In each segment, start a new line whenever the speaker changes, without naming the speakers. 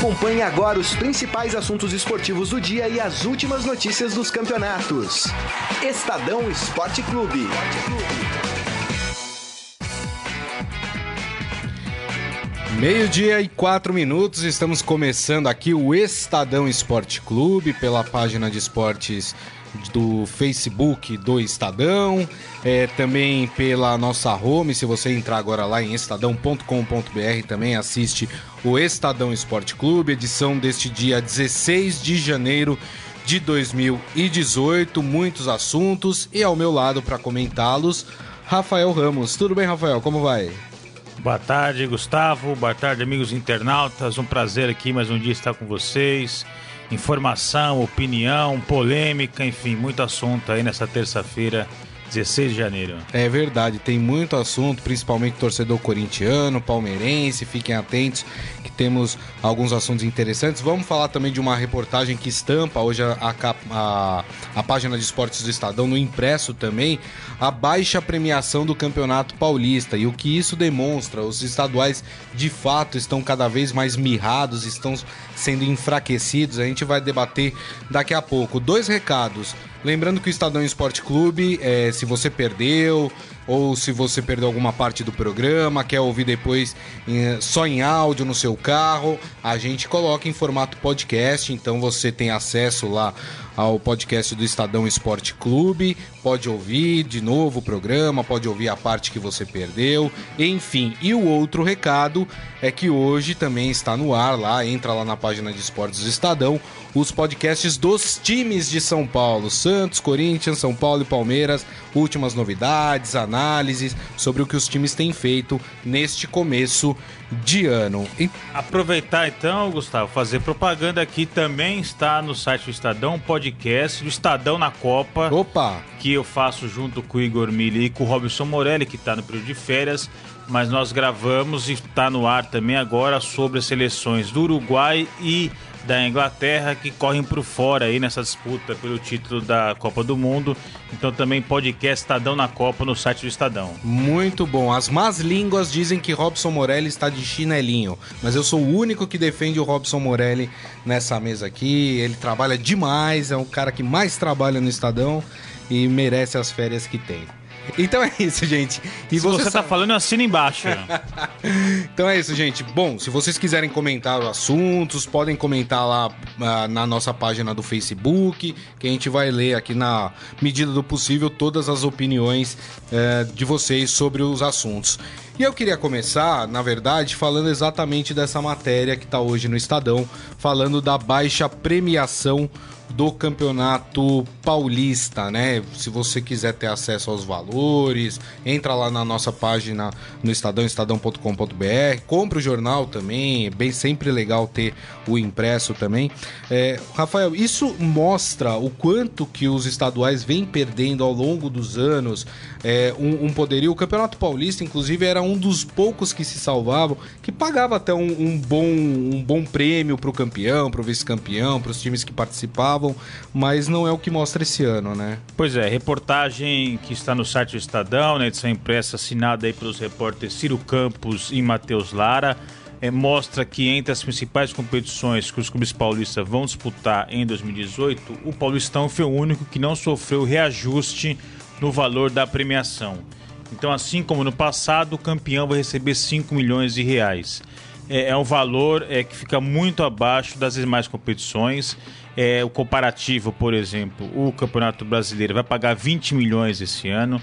Acompanhe agora os principais assuntos esportivos do dia e as últimas notícias dos campeonatos. Estadão Esporte Clube.
Meio-dia e quatro minutos, estamos começando aqui o Estadão Esporte Clube pela página de esportes do Facebook do Estadão, é, também pela nossa home. Se você entrar agora lá em estadão.com.br, também assiste o Estadão Esporte Clube, edição deste dia 16 de janeiro de 2018. Muitos assuntos e ao meu lado para comentá-los, Rafael Ramos. Tudo bem, Rafael? Como vai?
Boa tarde, Gustavo. Boa tarde, amigos internautas. Um prazer aqui mais um dia estar com vocês. Informação, opinião, polêmica, enfim, muito assunto aí nessa terça-feira 16 de janeiro.
É verdade, tem muito assunto, principalmente torcedor corintiano, palmeirense, fiquem atentos que temos alguns assuntos interessantes. Vamos falar também de uma reportagem que estampa hoje a, a, a página de esportes do Estadão, no impresso também, a baixa premiação do Campeonato Paulista e o que isso demonstra. Os estaduais de fato estão cada vez mais mirrados, estão sendo enfraquecidos. A gente vai debater daqui a pouco. Dois recados. Lembrando que o Estadão Esporte Clube, é, se você perdeu ou se você perdeu alguma parte do programa, quer ouvir depois em, só em áudio no seu carro, a gente coloca em formato podcast, então você tem acesso lá ao podcast do Estadão Esporte Clube. Pode ouvir de novo o programa, pode ouvir a parte que você perdeu, enfim. E o outro recado é que hoje também está no ar lá, entra lá na página de esportes do Estadão, os podcasts dos times de São Paulo, Santos, Corinthians, São Paulo e Palmeiras, últimas novidades, análises sobre o que os times têm feito neste começo de ano.
E... Aproveitar então, Gustavo, fazer propaganda aqui também está no site do Estadão, podcast do Estadão na Copa.
Opa!
Que eu faço junto com o Igor Mili e com o Robson Morelli, que está no período de férias. Mas nós gravamos e está no ar também agora sobre as seleções do Uruguai e da Inglaterra que correm por fora aí nessa disputa pelo título da Copa do Mundo. Então também podcast Estadão na Copa no site do Estadão.
Muito bom. As más línguas dizem que Robson Morelli está de chinelinho, mas eu sou o único que defende o Robson Morelli nessa mesa aqui. Ele trabalha demais, é o cara que mais trabalha no Estadão e merece as férias que tem. Então é isso, gente.
E se você, você tá falando, assina embaixo.
então é isso, gente. Bom, se vocês quiserem comentar os assuntos, podem comentar lá uh, na nossa página do Facebook, que a gente vai ler aqui na medida do possível todas as opiniões uh, de vocês sobre os assuntos. E eu queria começar, na verdade, falando exatamente dessa matéria que está hoje no Estadão, falando da baixa premiação do Campeonato Paulista, né? Se você quiser ter acesso aos valores, entra lá na nossa página no Estadão, estadão.com.br, compra o jornal também, é bem sempre legal ter o impresso também. É, Rafael, isso mostra o quanto que os estaduais vêm perdendo ao longo dos anos é, um, um, poderio. O Campeonato Paulista, inclusive, era um dos poucos que se salvavam, que pagava até um, um bom, um bom prêmio para o campeão, para o vice-campeão, para os times que participavam, mas não é o que mostra esse ano, né?
Pois é, reportagem que está no site do Estadão, na edição impressa, assinada aí pelos repórteres Ciro Campos e Matheus Lara. É, mostra que entre as principais competições que os clubes paulistas vão disputar em 2018, o Paulistão foi o único que não sofreu reajuste no valor da premiação. Então, assim como no passado, o campeão vai receber 5 milhões de reais. É, é um valor é, que fica muito abaixo das demais competições. É, o comparativo, por exemplo, o Campeonato Brasileiro vai pagar 20 milhões esse ano.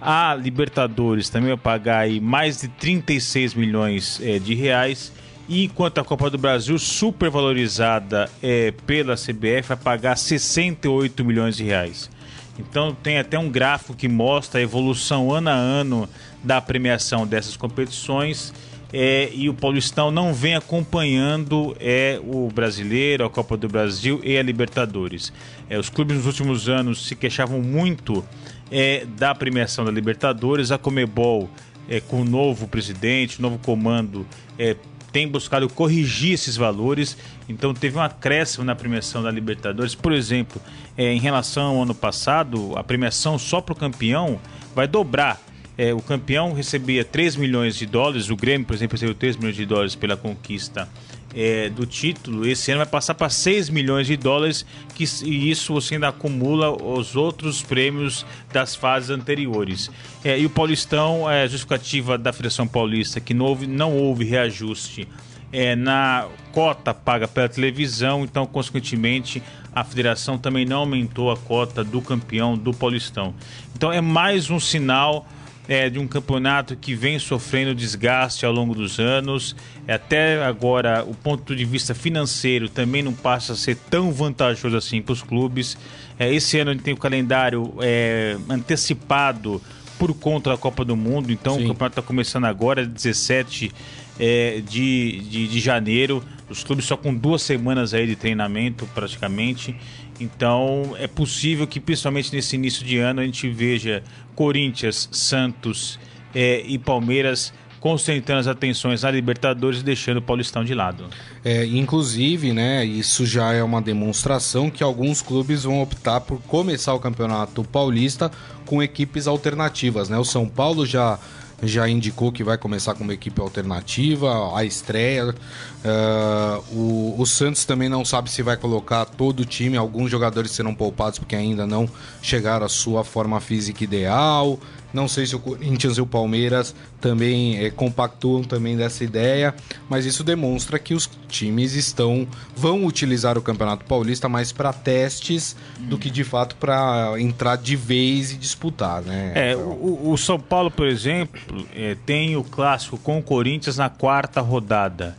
A Libertadores também vai pagar aí mais de 36 milhões é, de reais. E enquanto a Copa do Brasil, supervalorizada é, pela CBF, vai pagar 68 milhões de reais. Então tem até um gráfico que mostra a evolução ano a ano da premiação dessas competições. É, e o Paulistão não vem acompanhando é, o brasileiro, a Copa do Brasil e a Libertadores. É, os clubes nos últimos anos se queixavam muito é, da premiação da Libertadores. A Comebol, é, com o novo presidente, o novo comando, é, tem buscado corrigir esses valores. Então teve um acréscimo na premiação da Libertadores. Por exemplo, é, em relação ao ano passado, a premiação só para o campeão vai dobrar. É, o campeão recebia 3 milhões de dólares, o Grêmio, por exemplo, recebeu 3 milhões de dólares pela conquista é, do título, esse ano vai passar para 6 milhões de dólares, que, e isso você ainda acumula os outros prêmios das fases anteriores. É, e o Paulistão, é justificativa da Federação Paulista, que não houve, não houve reajuste é, na cota paga pela televisão, então, consequentemente, a federação também não aumentou a cota do campeão do Paulistão. Então, é mais um sinal é, de um campeonato que vem sofrendo desgaste ao longo dos anos. Até agora, o ponto de vista financeiro também não passa a ser tão vantajoso assim para os clubes. É, esse ano a gente tem o calendário é, antecipado por conta da Copa do Mundo, então Sim. o campeonato está começando agora, 17 é, de, de, de janeiro. Os clubes só com duas semanas aí de treinamento praticamente. Então é possível que, principalmente nesse início de ano, a gente veja Corinthians, Santos é, e Palmeiras concentrando as atenções na Libertadores e deixando o Paulistão de lado.
É, inclusive, né, isso já é uma demonstração que alguns clubes vão optar por começar o Campeonato Paulista com equipes alternativas, né? O São Paulo já já indicou que vai começar com uma equipe alternativa, a estreia. Uh, o, o, Santos também não sabe se vai colocar todo o time, alguns jogadores serão poupados porque ainda não chegaram à sua forma física ideal. Não sei se o Corinthians e o Palmeiras também é, compactuam também dessa ideia, mas isso demonstra que os times estão vão utilizar o Campeonato Paulista mais para testes hum. do que de fato para entrar de vez e disputar, né?
É, o, o São Paulo, por exemplo, é, tem o clássico com o Corinthians na quarta rodada.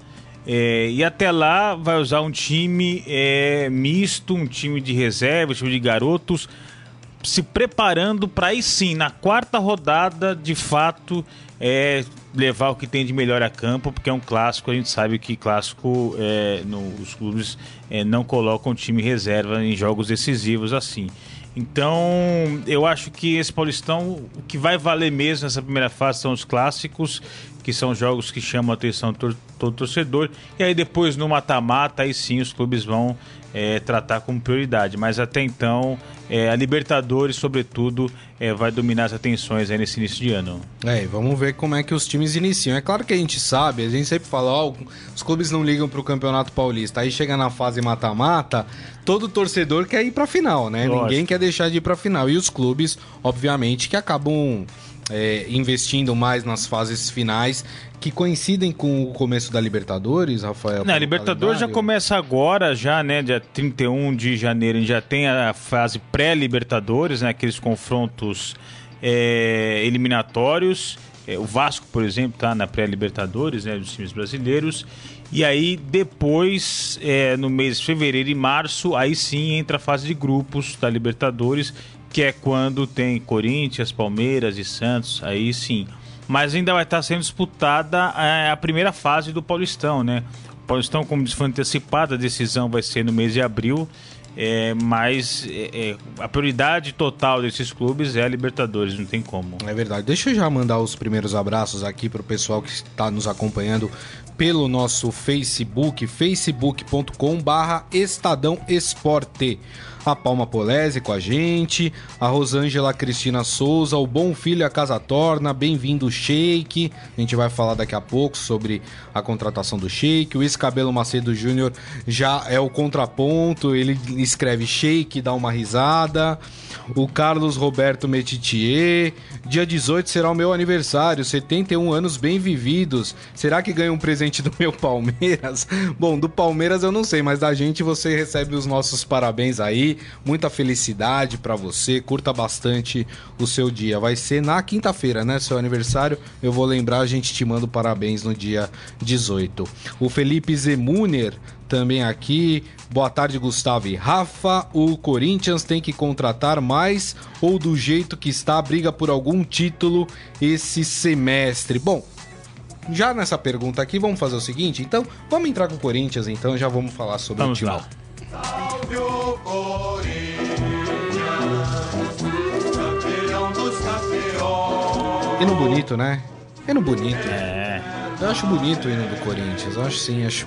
É, e até lá vai usar um time é, misto, um time de reserva, um time de garotos se preparando para aí sim, na quarta rodada, de fato, é, levar o que tem de melhor a campo, porque é um clássico, a gente sabe que clássico é, no, os clubes é, não colocam time reserva em jogos decisivos assim. Então, eu acho que esse Paulistão, o que vai valer mesmo nessa primeira fase são os clássicos, que são jogos que chamam a atenção do todo torcedor. E aí depois no mata-mata, aí sim os clubes vão é, tratar como prioridade. Mas até então, é, a Libertadores, sobretudo, é, vai dominar as atenções aí nesse início de ano.
É, vamos ver como é que os times iniciam. É claro que a gente sabe, a gente sempre fala, ó, os clubes não ligam para o Campeonato Paulista. Aí chega na fase mata-mata, todo torcedor quer ir para a final, né? Lógico. Ninguém quer deixar de ir para a final. E os clubes, obviamente, que acabam é, investindo mais nas fases finais que coincidem com o começo da Libertadores, Rafael?
Não, a Libertadores já começa agora, já, né? Dia 31 de janeiro, a gente já tem a fase pré-Libertadores, né? Aqueles confrontos é, eliminatórios. É, o Vasco, por exemplo, está na pré-Libertadores, né? Dos times brasileiros. E aí, depois, é, no mês de fevereiro e março, aí sim entra a fase de grupos da Libertadores, que é quando tem Corinthians, Palmeiras e Santos, aí sim mas ainda vai estar sendo disputada é, a primeira fase do Paulistão, né? O Paulistão, como foi antecipada, a decisão vai ser no mês de abril. É, mas é, a prioridade total desses clubes é a Libertadores, não tem como.
É verdade. Deixa eu já mandar os primeiros abraços aqui para o pessoal que está nos acompanhando pelo nosso Facebook, facebook.com/barra Estadão Esporte a Palma Polese com a gente, a Rosângela Cristina Souza, o Bom Filho a Casa Torna, bem-vindo Sheik. A gente vai falar daqui a pouco sobre a contratação do Sheik. O Escabelo Macedo Júnior já é o contraponto, ele escreve Sheik, dá uma risada. O Carlos Roberto Metitier, dia 18 será o meu aniversário, 71 anos bem vividos. Será que ganha um presente do meu Palmeiras? Bom, do Palmeiras eu não sei, mas da gente você recebe os nossos parabéns aí muita felicidade para você, curta bastante o seu dia. Vai ser na quinta-feira, né? Seu aniversário. Eu vou lembrar, a gente te manda parabéns no dia 18. O Felipe Zemuner também aqui. Boa tarde, Gustavo e Rafa. O Corinthians tem que contratar mais ou do jeito que está, briga por algum título esse semestre? Bom, já nessa pergunta aqui, vamos fazer o seguinte, então, vamos entrar com o Corinthians, então já vamos falar sobre vamos o time. Lá. Salve o Corinthians, campeão dos campeões. Hino bonito, né? Hino bonito. É. Eu acho bonito o hino do Corinthians. Eu acho sim, acho.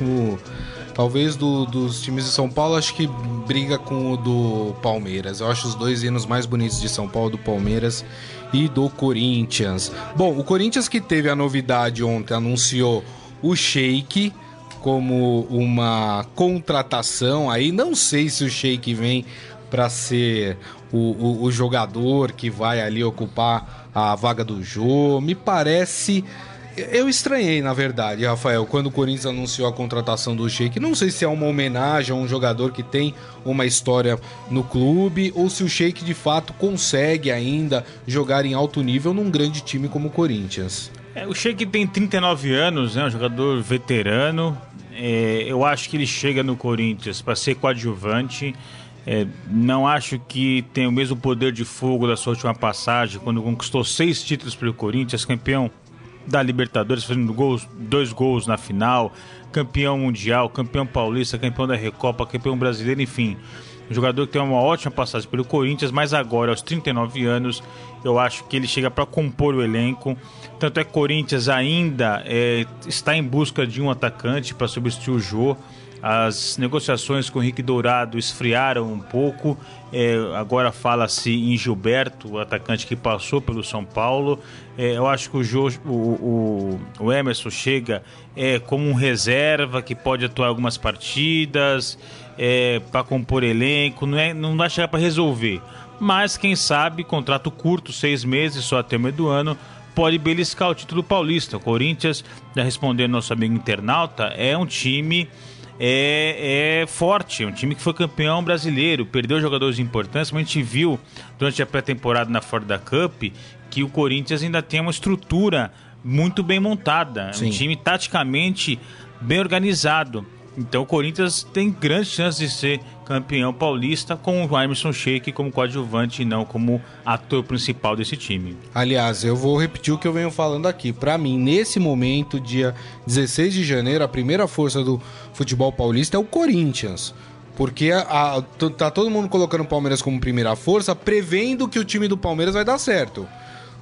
Talvez do, dos times de São Paulo, acho que briga com o do Palmeiras. Eu acho os dois hinos mais bonitos de São Paulo, do Palmeiras e do Corinthians. Bom, o Corinthians que teve a novidade ontem, anunciou o Sheik como uma contratação aí. Não sei se o Sheik vem para ser o, o, o, jogador que vai ali ocupar a vaga do Jô. Me parece. Eu estranhei, na verdade, Rafael, quando o Corinthians anunciou a contratação do Sheik. Não sei se é uma homenagem a um jogador que tem uma história no clube ou se o Sheik de fato consegue ainda jogar em alto nível num grande time como o Corinthians.
É, o Sheik tem 39 anos, né, um jogador veterano. É, eu acho que ele chega no Corinthians para ser coadjuvante. É, não acho que tem o mesmo poder de fogo da sua última passagem, quando conquistou seis títulos pelo Corinthians, campeão da Libertadores, fazendo gols, dois gols na final, campeão mundial, campeão paulista, campeão da Recopa, campeão brasileiro, enfim. Um jogador que tem uma ótima passagem pelo Corinthians, mas agora, aos 39 anos, eu acho que ele chega para compor o elenco. Tanto é que Corinthians ainda é, está em busca de um atacante para substituir o Jô. As negociações com o Henrique Dourado esfriaram um pouco. É, agora fala-se em Gilberto, o atacante que passou pelo São Paulo. É, eu acho que o, jo, o, o, o, Emerson chega é, como um reserva que pode atuar algumas partidas, é, para compor elenco. Não, é, não vai chegar para resolver. Mas quem sabe, contrato curto, seis meses, só até o meio do ano, pode beliscar o título paulista. O Corinthians, já respondendo nosso amigo internauta, é um time é, é forte, é um time que foi campeão brasileiro, perdeu jogadores importantes, mas a gente viu durante a pré-temporada na Ford Cup que o Corinthians ainda tem uma estrutura muito bem montada, Sim. um time taticamente bem organizado. Então o Corinthians tem grandes chances de ser campeão paulista com o Emerson Sheik como coadjuvante e não como ator principal desse time.
Aliás, eu vou repetir o que eu venho falando aqui. Para mim, nesse momento, dia 16 de janeiro, a primeira força do futebol paulista é o Corinthians. Porque a, a, tá todo mundo colocando o Palmeiras como primeira força, prevendo que o time do Palmeiras vai dar certo.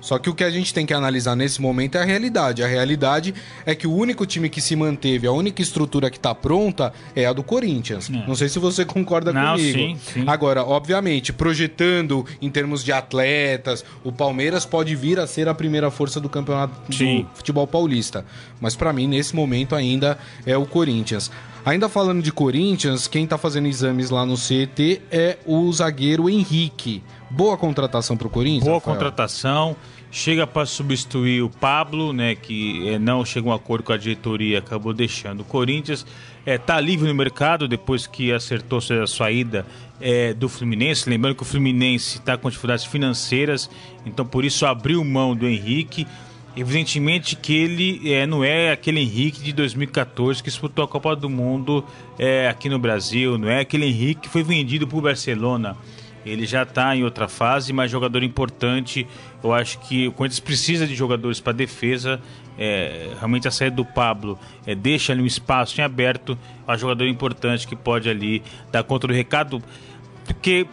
Só que o que a gente tem que analisar nesse momento é a realidade. A realidade é que o único time que se manteve, a única estrutura que está pronta é a do Corinthians. É. Não sei se você concorda Não, comigo. Sim, sim. Agora, obviamente, projetando em termos de atletas, o Palmeiras pode vir a ser a primeira força do campeonato sim. do futebol paulista. Mas para mim, nesse momento, ainda é o Corinthians. Ainda falando de Corinthians, quem está fazendo exames lá no CT é o zagueiro Henrique. Boa contratação para o Corinthians?
Boa Rafael. contratação. Chega para substituir o Pablo, né, que é, não chegou a um acordo com a diretoria, acabou deixando o Corinthians. É, tá livre no mercado depois que acertou a sua ida é, do Fluminense. Lembrando que o Fluminense está com dificuldades financeiras, então por isso abriu mão do Henrique. Evidentemente que ele é, não é aquele Henrique de 2014 que disputou a Copa do Mundo é, aqui no Brasil, não é aquele Henrique que foi vendido para o Barcelona. Ele já está em outra fase, mas jogador importante. Eu acho que o Corinthians precisa de jogadores para defesa. É, realmente a saída do Pablo é, deixa ali um espaço em aberto. Um jogador importante que pode ali dar conta do recado. Porque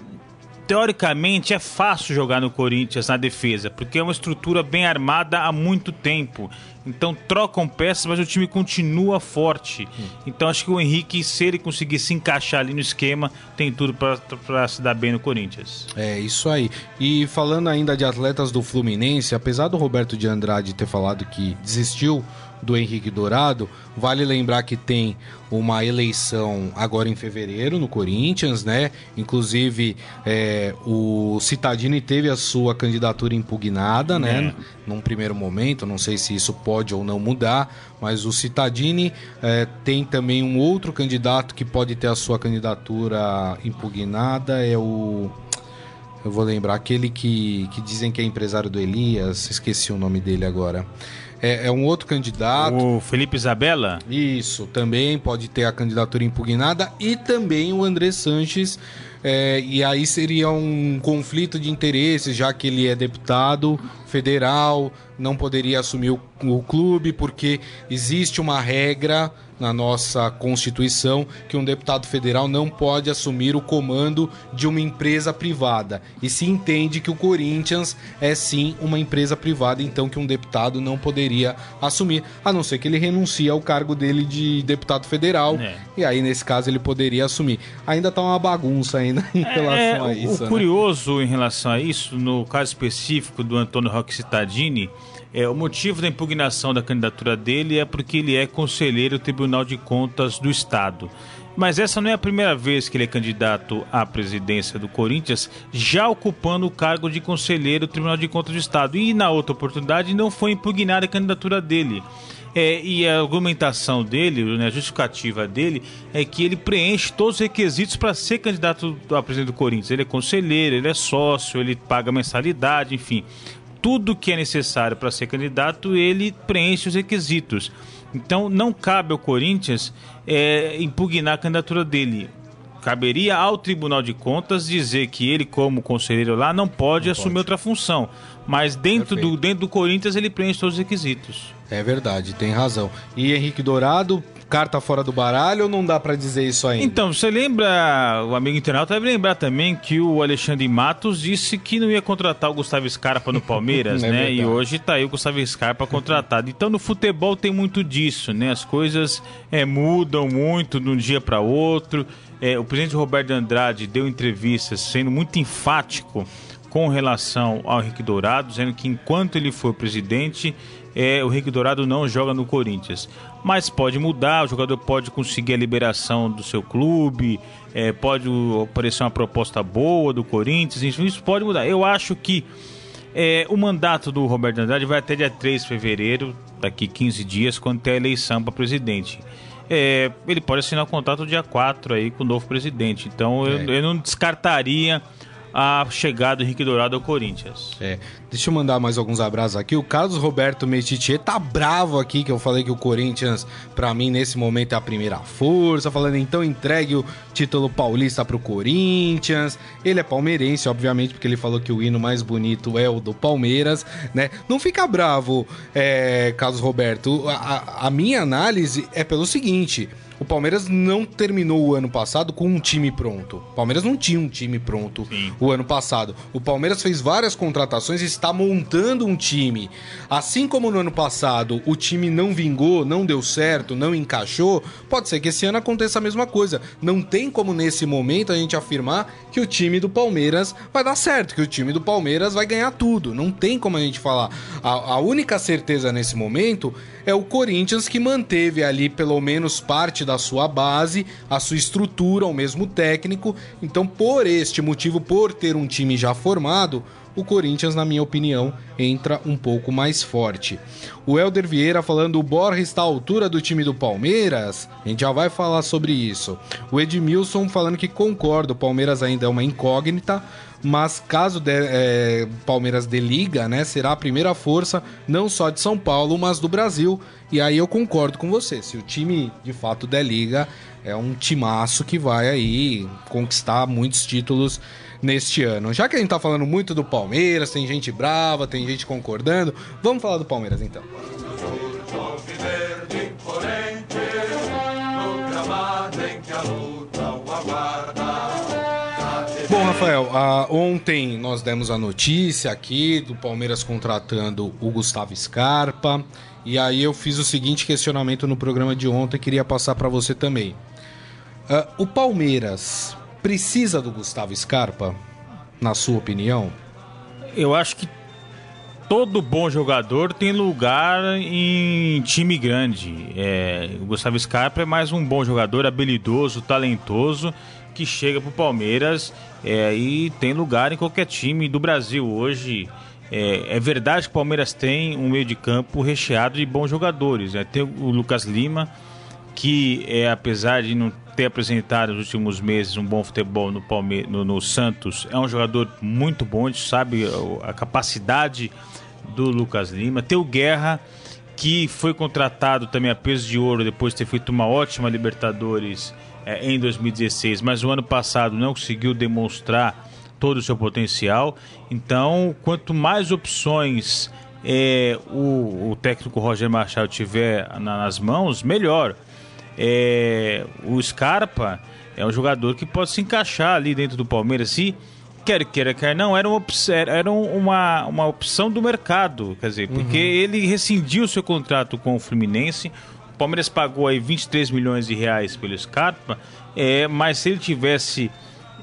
teoricamente é fácil jogar no Corinthians na defesa, porque é uma estrutura bem armada há muito tempo. Então trocam peças, mas o time continua forte. Então acho que o Henrique, se ele conseguir se encaixar ali no esquema, tem tudo para se dar bem no Corinthians.
É isso aí. E falando ainda de atletas do Fluminense, apesar do Roberto de Andrade ter falado que desistiu do Henrique Dourado, vale lembrar que tem uma eleição agora em fevereiro no Corinthians, né? Inclusive é, o Citadini teve a sua candidatura impugnada, né? É. Num primeiro momento, não sei se isso pode ou não mudar, mas o Citadini é, tem também um outro candidato que pode ter a sua candidatura impugnada, é o eu vou lembrar aquele que, que dizem que é empresário do Elias, esqueci o nome dele agora é, é, um outro candidato.
O Felipe Isabella?
Isso, também pode ter a candidatura impugnada. E também o André Sanches. É, e aí seria um conflito de interesses, já que ele é deputado federal, não poderia assumir o, o clube, porque existe uma regra na nossa Constituição que um deputado federal não pode assumir o comando de uma empresa privada. E se entende que o Corinthians é sim uma empresa privada, então que um deputado não poderia assumir, a não ser que ele renuncie ao cargo dele de deputado federal. É. E aí, nesse caso, ele poderia assumir. Ainda tá uma bagunça ainda em é, relação a isso.
O né? curioso em relação a isso, no caso específico do Antônio Roque Cittadini, É, o motivo da impugnação da candidatura dele é porque ele é conselheiro do Tribunal de Contas do Estado. Mas essa não é a primeira vez que ele é candidato à presidência do Corinthians, já ocupando o cargo de conselheiro do Tribunal de Contas do Estado. E na outra oportunidade não foi impugnada a candidatura dele. É, e a argumentação dele, né, a justificativa dele, é que ele preenche todos os requisitos para ser candidato a presidente do Corinthians. Ele é conselheiro, ele é sócio, ele paga mensalidade, enfim. Tudo que é necessário para ser candidato, ele preenche os requisitos. Então não cabe ao Corinthians é, impugnar a candidatura dele. Caberia ao Tribunal de Contas dizer que ele, como conselheiro lá, não pode não assumir pode. outra função. Mas dentro do, dentro do Corinthians ele preenche todos os requisitos.
É verdade, tem razão. E Henrique Dourado, carta fora do baralho ou não dá para dizer isso ainda?
Então, você lembra, o amigo internauta deve lembrar também que o Alexandre Matos disse que não ia contratar o Gustavo Scarpa no Palmeiras, é né? Verdade. E hoje tá aí o Gustavo Scarpa contratado. Então, no futebol tem muito disso, né? As coisas é, mudam muito de um dia para outro. É, o presidente Roberto Andrade deu entrevistas sendo muito enfático com relação ao Henrique Dourado, dizendo que enquanto ele for presidente, é, o Henrique Dourado não joga no Corinthians. Mas pode mudar, o jogador pode conseguir a liberação do seu clube, é, pode aparecer uma proposta boa do Corinthians, enfim, isso pode mudar. Eu acho que é, o mandato do Roberto Andrade vai até dia 3 de fevereiro, daqui 15 dias, quando tem a eleição para presidente. É, ele pode assinar o contrato dia 4 aí com o novo presidente. Então eu, é. eu não descartaria a chegada do Henrique Dourado ao Corinthians.
É. Deixa eu mandar mais alguns abraços aqui. O Carlos Roberto Metitier tá bravo aqui que eu falei que o Corinthians, para mim, nesse momento é a primeira força. Falando então, entregue o título paulista pro Corinthians. Ele é palmeirense, obviamente, porque ele falou que o hino mais bonito é o do Palmeiras, né? Não fica bravo, é, Carlos Roberto. A, a minha análise é pelo seguinte. O Palmeiras não terminou o ano passado com um time pronto. O Palmeiras não tinha um time pronto Sim. o ano passado. O Palmeiras fez várias contratações e está montando um time. Assim como no ano passado o time não vingou, não deu certo, não encaixou, pode ser que esse ano aconteça a mesma coisa. Não tem como nesse momento a gente afirmar que o time do Palmeiras vai dar certo, que o time do Palmeiras vai ganhar tudo. Não tem como a gente falar. A, a única certeza nesse momento é o Corinthians que manteve ali pelo menos parte da sua base, a sua estrutura, o mesmo técnico. Então, por este motivo, por ter um time já formado, o Corinthians, na minha opinião, entra um pouco mais forte. O Helder Vieira falando o Borja está à altura do time do Palmeiras. A gente já vai falar sobre isso. O Edmilson falando que concorda, o Palmeiras ainda é uma incógnita, mas caso de, é, Palmeiras de liga, né, será a primeira força não só de São Paulo, mas do Brasil. E aí eu concordo com você. Se o time de fato der liga, é um timaço que vai aí conquistar muitos títulos neste ano. Já que a gente tá falando muito do Palmeiras, tem gente brava, tem gente concordando, vamos falar do Palmeiras então. Rafael, ontem nós demos a notícia aqui do Palmeiras contratando o Gustavo Scarpa. E aí eu fiz o seguinte questionamento no programa de ontem, queria passar para você também. Uh, o Palmeiras precisa do Gustavo Scarpa, na sua opinião?
Eu acho que todo bom jogador tem lugar em time grande. É, o Gustavo Scarpa é mais um bom jogador, habilidoso, talentoso que chega para o Palmeiras é, e tem lugar em qualquer time do Brasil hoje. É, é, verdade que o Palmeiras tem um meio de campo recheado de bons jogadores. Né? Tem o Lucas Lima, que é, apesar de não ter apresentado nos últimos meses um bom futebol no, Palme no, no Santos, é um jogador muito bom, a gente sabe a capacidade do Lucas Lima. Tem o Guerra, que foi contratado também a peso de ouro depois de ter feito uma ótima Libertadores é, em 2016, mas o ano passado não conseguiu demonstrar todo o seu potencial. Então, quanto mais opções é, o, o, técnico Roger Machado tiver na, nas mãos, melhor. É, o Scarpa é um jogador que pode se encaixar ali dentro do Palmeiras. Se quer queira, quer não, era uma, era uma, uma opção do mercado. Quer dizer, porque uhum. ele rescindiu seu contrato com o Fluminense. O Palmeiras pagou aí 23 milhões de reais pelo Scarpa, é, mas se ele tivesse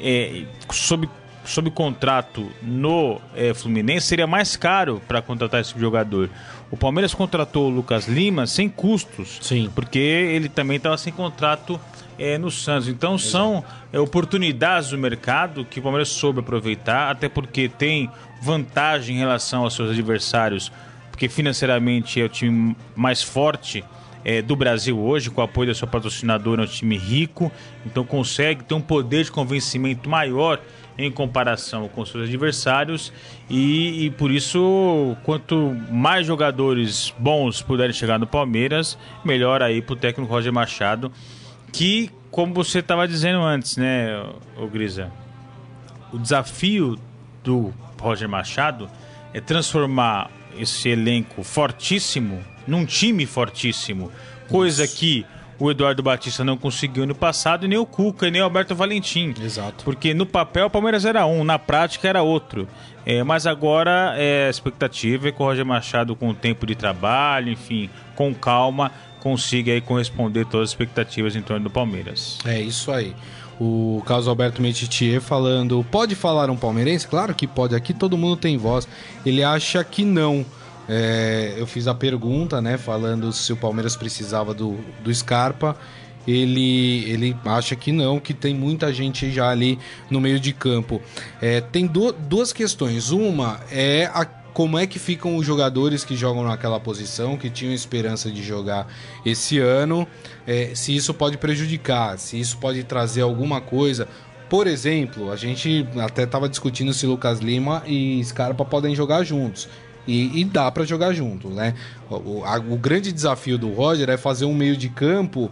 é, sob sob contrato no é, Fluminense, seria mais caro para contratar esse jogador. O Palmeiras contratou o Lucas Lima sem custos,
Sim.
porque ele também estava sem contrato é, no Santos. Então são é, oportunidades do mercado que o Palmeiras soube aproveitar, até porque tem vantagem em relação aos seus adversários, porque financeiramente é o time mais forte é, do Brasil hoje, com o apoio da sua patrocinadora, é um time rico, então consegue ter um poder de convencimento maior em comparação com seus adversários e, e, por isso quanto mais jogadores bons puderem chegar no Palmeiras, melhor aí para o técnico Roger Machado, que como você estava dizendo antes, né, o Grisa, o desafio do Roger Machado é transformar esse elenco fortíssimo num time fortíssimo, coisa Isso. que o Eduardo Batista não conseguiu no passado, e nem o Cuca, e nem o Alberto Valentim.
Exato.
Porque no papel o Palmeiras era um, na prática era outro. É, mas agora é, a expectativa é que o Roger Machado, com o tempo de trabalho, enfim, com calma, consiga aí corresponder todas as expectativas em torno do Palmeiras.
É isso aí. O Carlos Alberto Metitier falando, pode falar um palmeirense? Claro que pode, aqui todo mundo tem voz. Ele acha que não. É, eu fiz a pergunta, né, falando se o Palmeiras precisava do, do Scarpa. Ele, ele acha que não, que tem muita gente já ali no meio de campo. É, tem do, duas questões. Uma é a, como é que ficam os jogadores que jogam naquela posição, que tinham esperança de jogar esse ano. É, se isso pode prejudicar, se isso pode trazer alguma coisa. Por exemplo, a gente até estava discutindo se Lucas Lima e Scarpa podem jogar juntos. E, e dá para jogar junto, né? O, a, o grande desafio do Roger é fazer um meio de campo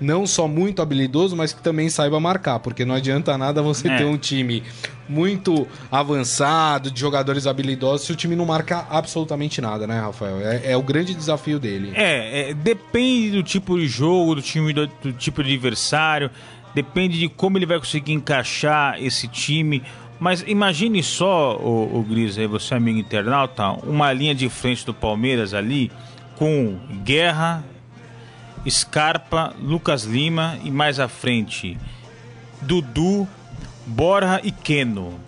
não só muito habilidoso, mas que também saiba marcar, porque não adianta nada você é. ter um time muito avançado, de jogadores habilidosos, se o time não marca absolutamente nada, né, Rafael? É, é o grande desafio dele.
É, é, depende do tipo de jogo, do time do, do tipo de adversário, depende de como ele vai conseguir encaixar esse time. Mas imagine só, o, o Gris, aí, você amigo internauta, uma linha de frente do Palmeiras ali com Guerra, Scarpa, Lucas Lima e mais à frente Dudu, Borja e Keno.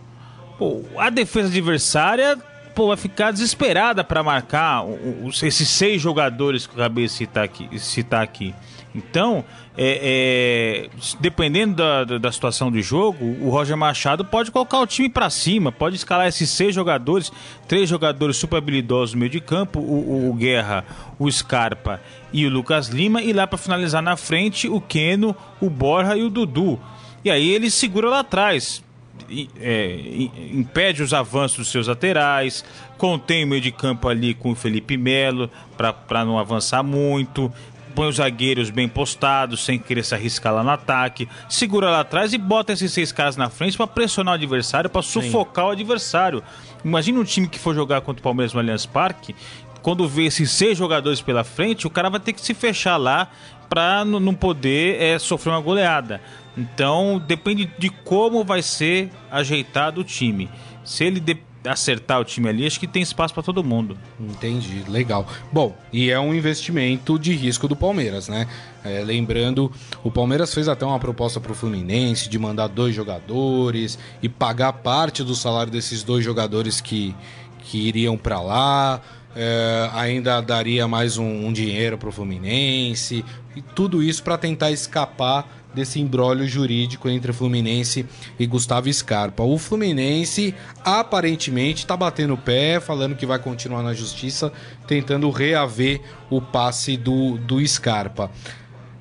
Pô, a defesa adversária pô, vai ficar desesperada para marcar os, esses seis jogadores que eu acabei de citar aqui. Citar aqui. Então, é, é, dependendo da, da, situação do jogo, o Roger Machado pode colocar o time para cima, pode escalar esses seis jogadores, três jogadores super habilidosos no meio de campo, o, o, Guerra, o Scarpa e o Lucas Lima, e lá para finalizar na frente o Keno, o Borja e o Dudu. E aí ele segura lá atrás, é, impede os avanços dos seus laterais, contém o meio de campo ali com o Felipe Melo para não avançar muito, põe os zagueiros bem postados, sem querer se arriscar lá no ataque, segura lá atrás e bota esses seis caras na frente para pressionar o adversário, para sufocar Sim. o adversário. Imagina um time que for jogar contra o Palmeiras no Allianz Parque, quando vê esses seis jogadores pela frente, o cara vai ter que se fechar lá para não poder é, sofrer uma goleada. Então depende de como vai ser ajeitado o time. Se ele de acertar o time ali, acho que tem espaço para todo mundo.
Entendi, legal. Bom, e é um investimento de risco do Palmeiras, né? É, lembrando, o Palmeiras fez até uma proposta para o Fluminense de mandar dois jogadores e pagar parte do salário desses dois jogadores que, que iriam para lá. É, ainda daria mais um, um dinheiro para o Fluminense e tudo isso para tentar escapar desse embrólio jurídico entre Fluminense e Gustavo Scarpa. O Fluminense aparentemente está batendo o pé, falando que vai continuar na justiça, tentando reaver o passe do, do Scarpa.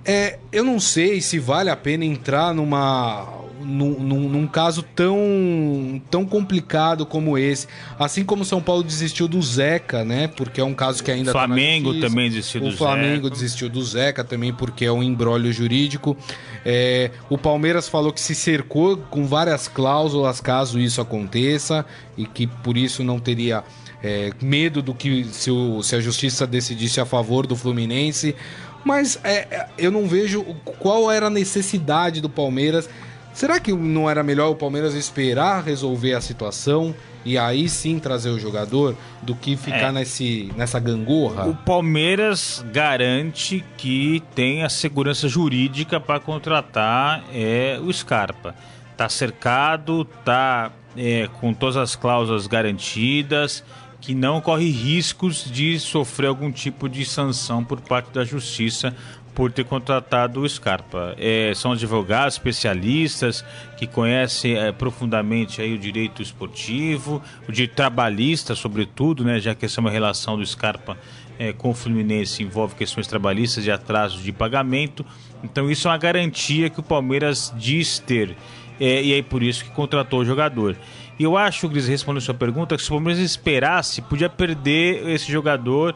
É, eu não sei se vale a pena entrar numa num, num, num, caso tão, tão complicado como esse. Assim como São Paulo desistiu do Zeca, né? Porque é um caso que ainda
o tá Flamengo tá também desistiu do
Zeca. O Flamengo desistiu do Zeca também porque é um embrólio jurídico. É, o Palmeiras falou que se cercou com várias cláusulas caso isso aconteça e que por isso não teria é, medo do que se, o, se a justiça decidisse a favor do Fluminense. Mas é, é eu não vejo qual era a necessidade do Palmeiras Será que não era melhor o Palmeiras esperar resolver a situação e aí sim trazer o jogador do que ficar é. nesse, nessa gangorra?
O Palmeiras garante que tem a segurança jurídica para contratar é, o Scarpa. Tá cercado, tá é, com todas as cláusulas garantidas, que não corre riscos de sofrer algum tipo de sanção por parte da justiça por ter contratado o Scarpa. É, são advogados especialistas que conhecem é, profundamente aí o direito esportivo, o direito trabalhista, sobretudo, né, já que essa é uma relação do Scarpa é, com o Fluminense envolve questões trabalhistas e atrasos de pagamento. Então isso é uma garantia que o Palmeiras diz ter. É, e aí por isso que contratou o jogador. E eu acho, Gris, respondendo a sua pergunta, que se o Palmeiras esperasse, podia perder esse jogador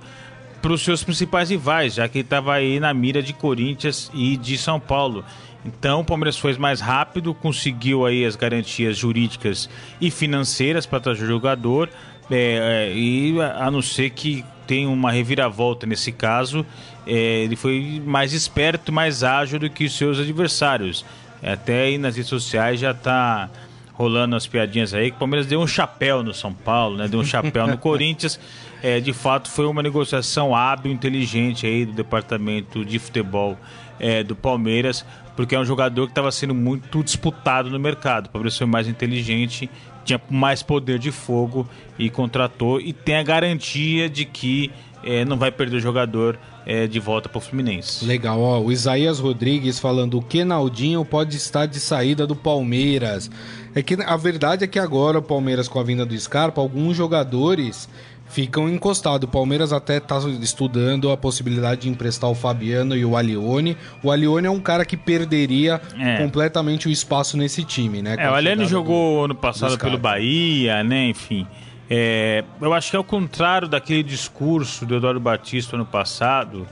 para os seus principais rivais, já que ele estava aí na mira de Corinthians e de São Paulo. Então o Palmeiras foi mais rápido, conseguiu aí as garantias jurídicas e financeiras para trazer o jogador. É, é, e a não ser que tenha uma reviravolta nesse caso, é, ele foi mais esperto, mais ágil do que os seus adversários. Até aí nas redes sociais já está rolando as piadinhas aí que o Palmeiras deu um chapéu no São Paulo, né? Deu um chapéu no Corinthians. É, de fato, foi uma negociação hábil, inteligente aí do departamento de futebol é, do Palmeiras, porque é um jogador que estava sendo muito disputado no mercado. O Palmeiras foi mais inteligente, tinha mais poder de fogo e contratou e tem a garantia de que é, não vai perder o jogador é, de volta para o Fluminense.
Legal, ó, o Isaías Rodrigues falando que Naldinho pode estar de saída do Palmeiras. É que a verdade é que agora o Palmeiras com a vinda do Scarpa, alguns jogadores ficam encostados. O Palmeiras até está estudando a possibilidade de emprestar o Fabiano e o Alione. O Alione é um cara que perderia é. completamente o espaço nesse time, né?
É, o Alione jogou do, ano passado pelo Bahia, né? Enfim. É, eu acho que é o contrário daquele discurso do Eduardo Batista ano passado,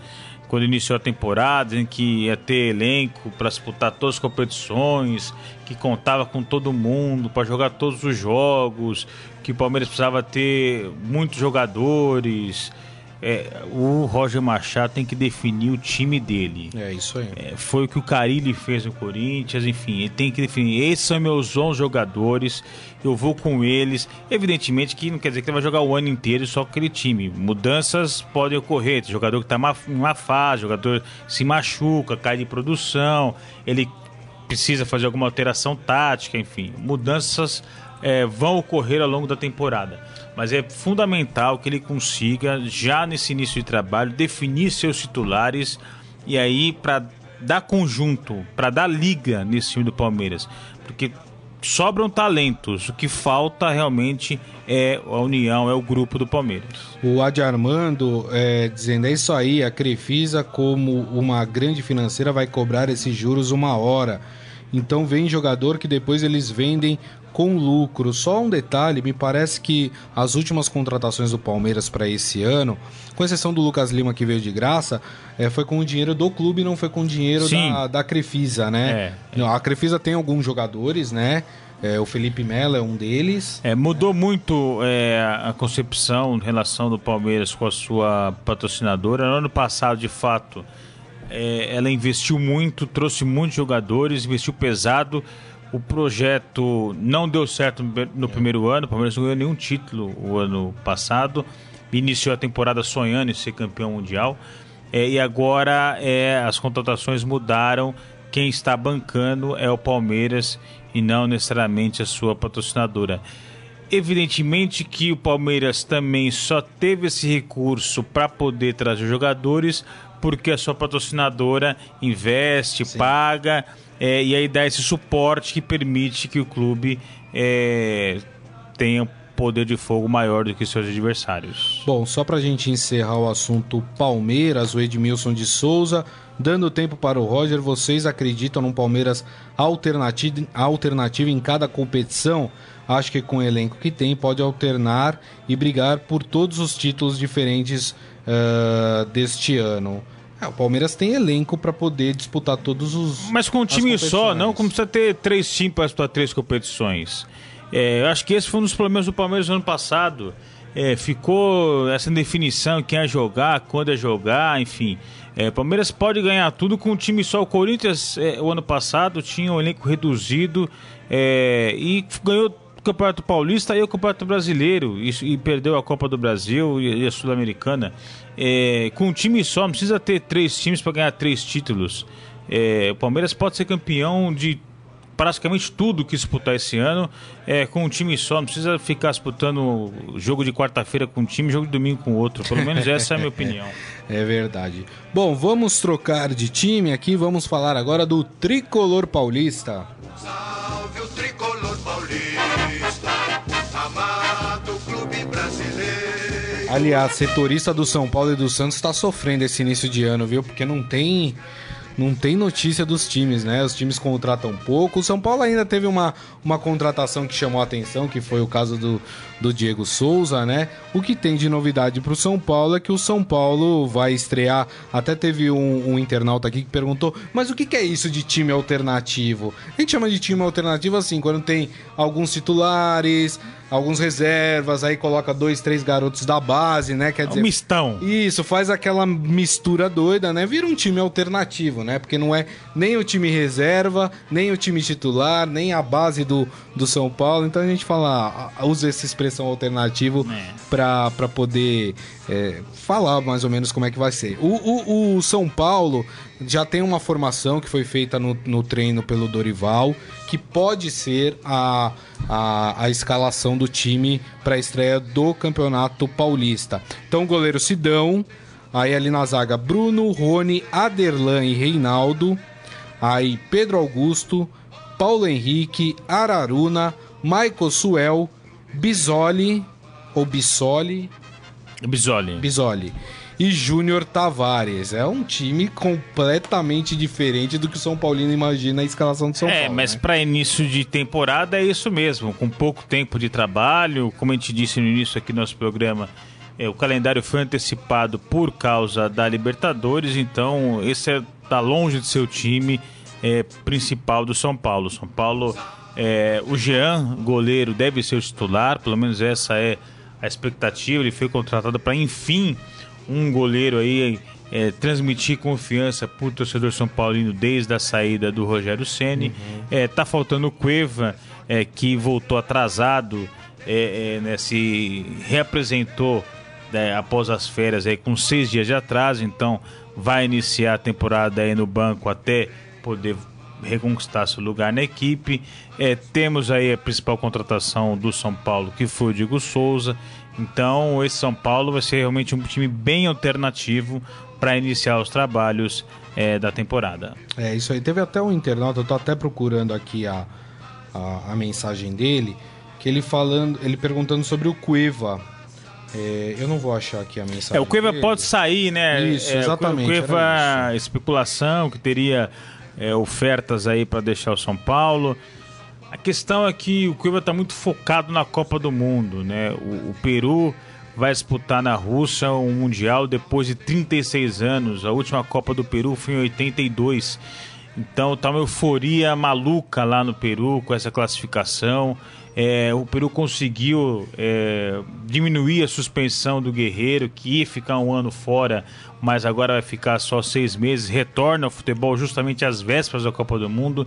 quando iniciou a temporada, em que ia ter elenco para disputar todas as competições, que contava com todo mundo para jogar todos os jogos, que o Palmeiras precisava ter muitos jogadores. É, o Roger Machado tem que definir o time dele.
É isso aí.
É, foi o que o Carilli fez no Corinthians, enfim, ele tem que definir. Esses são meus 11 jogadores, eu vou com eles. Evidentemente que não quer dizer que ele vai jogar o ano inteiro só com aquele time. Mudanças podem ocorrer. Tem jogador que está em uma fase, jogador se machuca, cai de produção, ele precisa fazer alguma alteração tática, enfim. Mudanças é, vão ocorrer ao longo da temporada mas é fundamental que ele consiga, já nesse início de trabalho, definir seus titulares e aí para dar conjunto, para dar liga nesse time do Palmeiras, porque sobram talentos, o que falta realmente é a união, é o grupo do Palmeiras.
O Adi Armando é, dizendo, é isso aí, a Crefisa como uma grande financeira vai cobrar esses juros uma hora. Então vem jogador que depois eles vendem com lucro. Só um detalhe, me parece que as últimas contratações do Palmeiras para esse ano, com exceção do Lucas Lima que veio de graça, é, foi com o dinheiro do clube, não foi com o dinheiro da, da Crefisa, né? É, é. A Crefisa tem alguns jogadores, né? É, o Felipe Melo é um deles.
É, mudou muito é, a concepção em relação do Palmeiras com a sua patrocinadora. No ano passado, de fato, é, ela investiu muito, trouxe muitos jogadores, investiu pesado. O projeto não deu certo no primeiro ano, o Palmeiras não ganhou nenhum título o ano passado. Iniciou a temporada sonhando em ser campeão mundial. É, e agora é, as contratações mudaram. Quem está bancando é o Palmeiras e não necessariamente a sua patrocinadora. Evidentemente que o Palmeiras também só teve esse recurso para poder trazer jogadores porque a sua patrocinadora investe, Sim. paga é, e aí dá esse suporte que permite que o clube é, tenha poder de fogo maior do que seus adversários.
Bom, só para a gente encerrar o assunto Palmeiras, o Edmilson de Souza, dando tempo para o Roger, vocês acreditam num Palmeiras alternativo, alternativo em cada competição? Acho que com o elenco que tem pode alternar e brigar por todos os títulos diferentes uh, deste ano. É, o Palmeiras tem elenco para poder disputar todos os.
Mas com um time só, não como precisa ter três times para disputar três competições. É, eu acho que esse foi um dos problemas do Palmeiras no ano passado. É, ficou essa definição quem é jogar, quando é jogar, enfim. É, Palmeiras pode ganhar tudo com um time só. O Corinthians, é, o ano passado, tinha um elenco reduzido é, e ganhou Campeonato Paulista e o Campeonato Brasileiro e, e perdeu a Copa do Brasil e, e a Sul-Americana é, com um time só, não precisa ter três times para ganhar três títulos. É, o Palmeiras pode ser campeão de praticamente tudo que disputar esse ano é com um time só. Não precisa ficar disputando jogo de quarta-feira com um time, jogo de domingo com outro. Pelo menos essa é a minha opinião.
É verdade. Bom, vamos trocar de time aqui. Vamos falar agora do tricolor paulista. Salve o tricolor Aliás, setorista do São Paulo e do Santos está sofrendo esse início de ano, viu? Porque não tem não tem notícia dos times, né? Os times contratam pouco. O São Paulo ainda teve uma, uma contratação que chamou a atenção, que foi o caso do, do Diego Souza, né? O que tem de novidade para o São Paulo é que o São Paulo vai estrear. Até teve um, um internauta aqui que perguntou: mas o que, que é isso de time alternativo? A gente chama de time alternativo assim, quando tem alguns titulares, alguns reservas, aí coloca dois, três garotos da base, né? Quer dizer,
é um mistão.
Isso, faz aquela mistura doida, né? Vira um time alternativo, né? Porque não é nem o time reserva, nem o time titular, nem a base do, do São Paulo. Então a gente fala, usa essa expressão alternativo é. para poder é, falar mais ou menos como é que vai ser. O, o, o, São Paulo já tem uma formação que foi feita no, no treino pelo Dorival, que pode ser a, a, a escalação do time para a estreia do Campeonato Paulista. Então, goleiro Sidão, aí ali na zaga Bruno, Rony, Aderlan e Reinaldo, aí Pedro Augusto, Paulo Henrique, Araruna, Michael Suel, Bisoli ou Bissoli
Bisoli.
Bisoli. E Júnior Tavares. É um time completamente diferente do que o São Paulino imagina a escalação do São
é,
Paulo.
É, mas
né?
para início de temporada é isso mesmo. Com pouco tempo de trabalho, como a gente disse no início aqui do nosso programa, é, o calendário foi antecipado por causa da Libertadores, então esse é, tá longe de ser o time é, principal do São Paulo. São Paulo, é, o Jean, goleiro, deve ser o titular, pelo menos essa é a expectativa. Ele foi contratado para, enfim, um goleiro aí é, transmitir confiança para o torcedor São Paulino desde a saída do Rogério Ceni. Uhum. É, tá faltando o Cueva, é, que voltou atrasado, é, é né, se reapresentou né, após as férias aí, com seis dias de atraso, então vai iniciar a temporada aí no banco até poder reconquistar seu lugar na equipe. É, temos aí a principal contratação do São Paulo, que foi o Diego Souza. Então, esse São Paulo vai ser realmente um time bem alternativo para iniciar os trabalhos é, da temporada.
É isso aí. Teve até um internauta, eu estou até procurando aqui a, a, a, mensagem dele, que ele falando, ele perguntando sobre o Cueva. É, eu não vou achar aqui a mensagem.
É, o Cueva dele. pode sair, né?
Isso, é, exatamente.
O Cueva, especulação que teria é, ofertas aí para deixar o São Paulo. A questão é que o Cuiabá está muito focado na Copa do Mundo, né? O, o, Peru vai disputar na Rússia um mundial depois de 36 anos. A última Copa do Peru foi em 82. Então tá uma euforia maluca lá no Peru com essa classificação. É, o Peru conseguiu é, diminuir a suspensão do Guerreiro, que ia ficar um ano fora, mas agora vai ficar só seis meses. Retorna ao futebol justamente às vésperas da Copa do Mundo.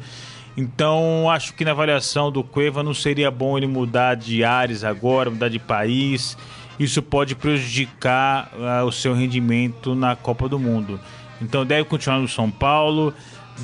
Então, acho que na avaliação do Cueva não seria bom ele mudar de áreas agora, mudar de país. Isso pode prejudicar uh, o seu rendimento na Copa do Mundo. Então, deve continuar no São Paulo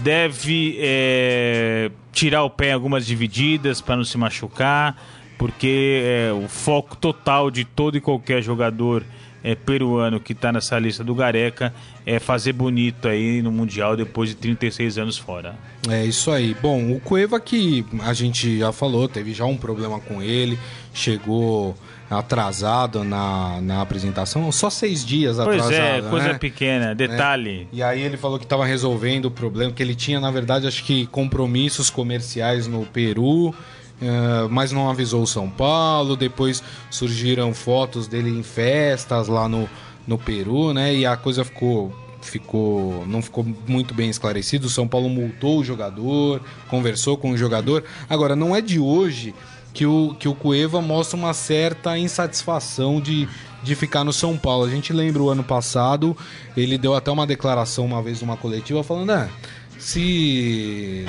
deve é, tirar o pé em algumas divididas para não se machucar, porque é, o foco total de todo e qualquer jogador é, peruano que está nessa lista do Gareca é fazer bonito aí no Mundial depois de 36 anos fora.
É isso aí. Bom, o Cueva que a gente já falou, teve já um problema com ele, chegou atrasado na, na apresentação, só seis dias
pois
atrasado.
Pois é, coisa
né?
pequena, detalhe.
É. E aí ele falou que estava resolvendo o problema, que ele tinha, na verdade, acho que compromissos comerciais no Peru. Uh, mas não avisou o São Paulo. Depois surgiram fotos dele em festas lá no, no Peru, né? E a coisa ficou ficou não ficou muito bem esclarecido. O São Paulo multou o jogador, conversou com o jogador. Agora não é de hoje que o, que o Cueva mostra uma certa insatisfação de, de ficar no São Paulo. A gente lembra o ano passado, ele deu até uma declaração uma vez numa coletiva falando: ah, se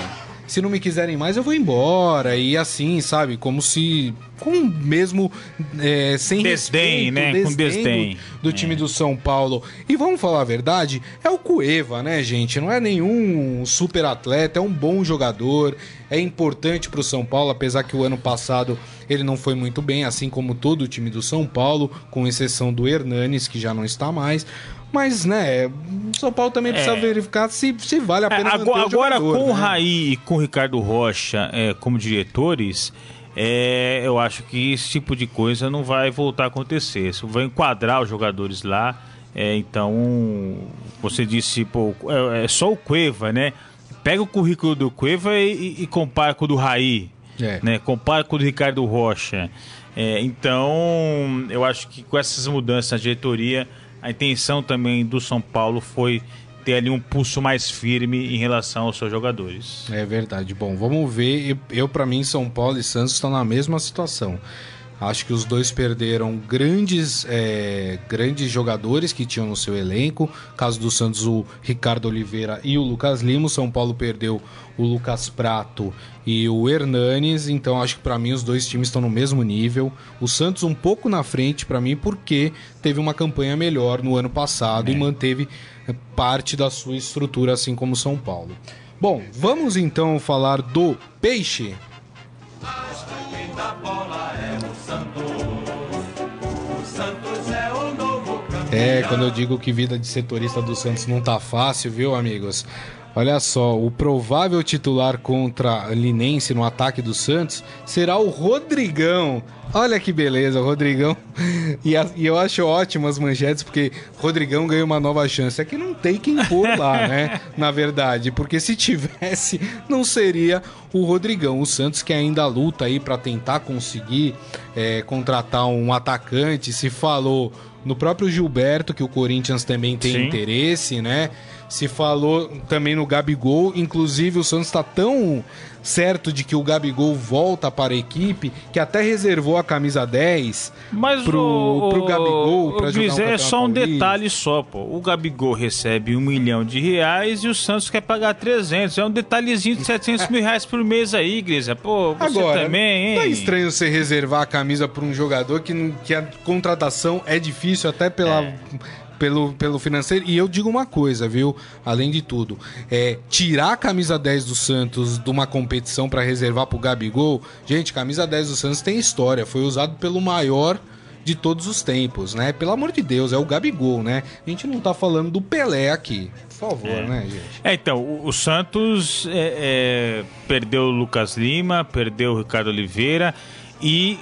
se não me quiserem mais, eu vou embora. E assim, sabe? Como se. Com mesmo. É, sem
desdém,
respeito,
né?
desdém
com desdém.
Do, do time do São Paulo. E vamos falar a verdade, é o Cueva, né, gente? Não é nenhum super atleta, é um bom jogador, é importante pro São Paulo, apesar que o ano passado ele não foi muito bem, assim como todo o time do São Paulo, com exceção do Hernanes, que já não está mais. Mas, né, o São Paulo também precisa
É.
verificar se, se vale a
É,
pena
agora,
o
agora,
jogador,
com o
né?
Raí e com o Ricardo Rocha é, como diretores, é, eu acho que esse tipo de coisa não vai voltar a acontecer. Isso vai enquadrar os jogadores lá. é, então, você disse, pô, é, é só o Cueva, né? Pega o currículo do Cueva e, e- e compara com o do Raí.
É.
Né? Compara com o do Ricardo Rocha. É, então, eu acho que com essas mudanças na diretoria, a intenção também do São Paulo foi ter ali um pulso mais firme em relação aos seus jogadores.
É verdade. Bom, vamos ver. Eu, para mim, São Paulo e Santos estão na mesma situação. Acho que os dois perderam grandes, é, grandes jogadores que tinham no seu elenco. Caso do Santos, o Ricardo Oliveira e o Lucas Lima. O São Paulo perdeu o Lucas Prato e o Hernanes. Então, acho que para mim os dois times estão no mesmo nível. O Santos um pouco na frente para mim, porque teve uma campanha melhor no ano passado e manteve é, parte da sua estrutura, assim como o São Paulo. Bom, vamos então falar do Peixe. É, quando eu digo que vida de setorista do Santos não tá fácil, viu, amigos? Olha só, o provável titular contra Linense no ataque do Santos será o Rodrigão. Olha que beleza, o Rodrigão. E, a- e eu acho ótimo as manchetes, porque Rodrigão ganhou uma nova chance. É que não tem quem pôr lá, né? Na verdade, porque se tivesse, não seria o Rodrigão. O Santos que ainda luta aí para tentar conseguir é, contratar um atacante. Se falou no próprio Gilberto, que o Corinthians também tem
Sim.
interesse, né? Se falou também no Gabigol, inclusive o Santos está tão certo de que o Gabigol volta para a equipe que até reservou a camisa 10
Mas
pro,
o,
pro Gabigol para jogar
Gris,
um
é só um detalhe só, pô. O Gabigol recebe um milhão de reais e o Santos quer pagar 300. É um detalhezinho de 700 mil reais por mês aí, Grisa. Pô, você
Agora,
também, hein?
não é estranho você reservar a camisa para um jogador que, que a contratação é difícil até pela,
É.
pelo, pelo financeiro. E eu digo uma coisa, viu? Além de tudo, é tirar a camisa 10 do Santos de uma competição para reservar pro Gabigol. Gente, camisa 10 do Santos tem história. Foi usado pelo maior de todos os tempos, né? Pelo amor de Deus, é o Gabigol, né? A gente não tá falando do Pelé aqui. Por favor, né, gente?
É, então, o, o Santos é, é, perdeu o Lucas Lima, perdeu o Ricardo Oliveira e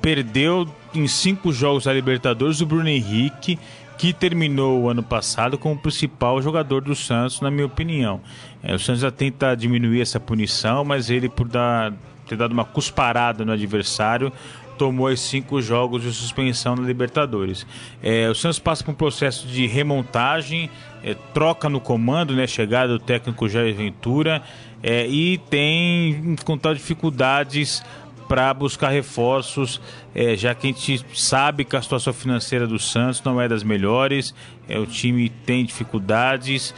perdeu em cinco jogos da Libertadores o Bruno Henrique, que terminou o ano passado como principal jogador do Santos, na minha opinião. É, o Santos já tenta diminuir essa punição, mas ele, por dar, ter dado uma cusparada no adversário, tomou os cinco jogos de suspensão na Libertadores. É, o Santos passa por um processo de remontagem, é, troca no comando, né, chegada do técnico Jair Ventura, é, e tem encontrado dificuldades para buscar reforços, é, já que a gente sabe que a situação financeira do Santos não é das melhores, é, o time tem dificuldades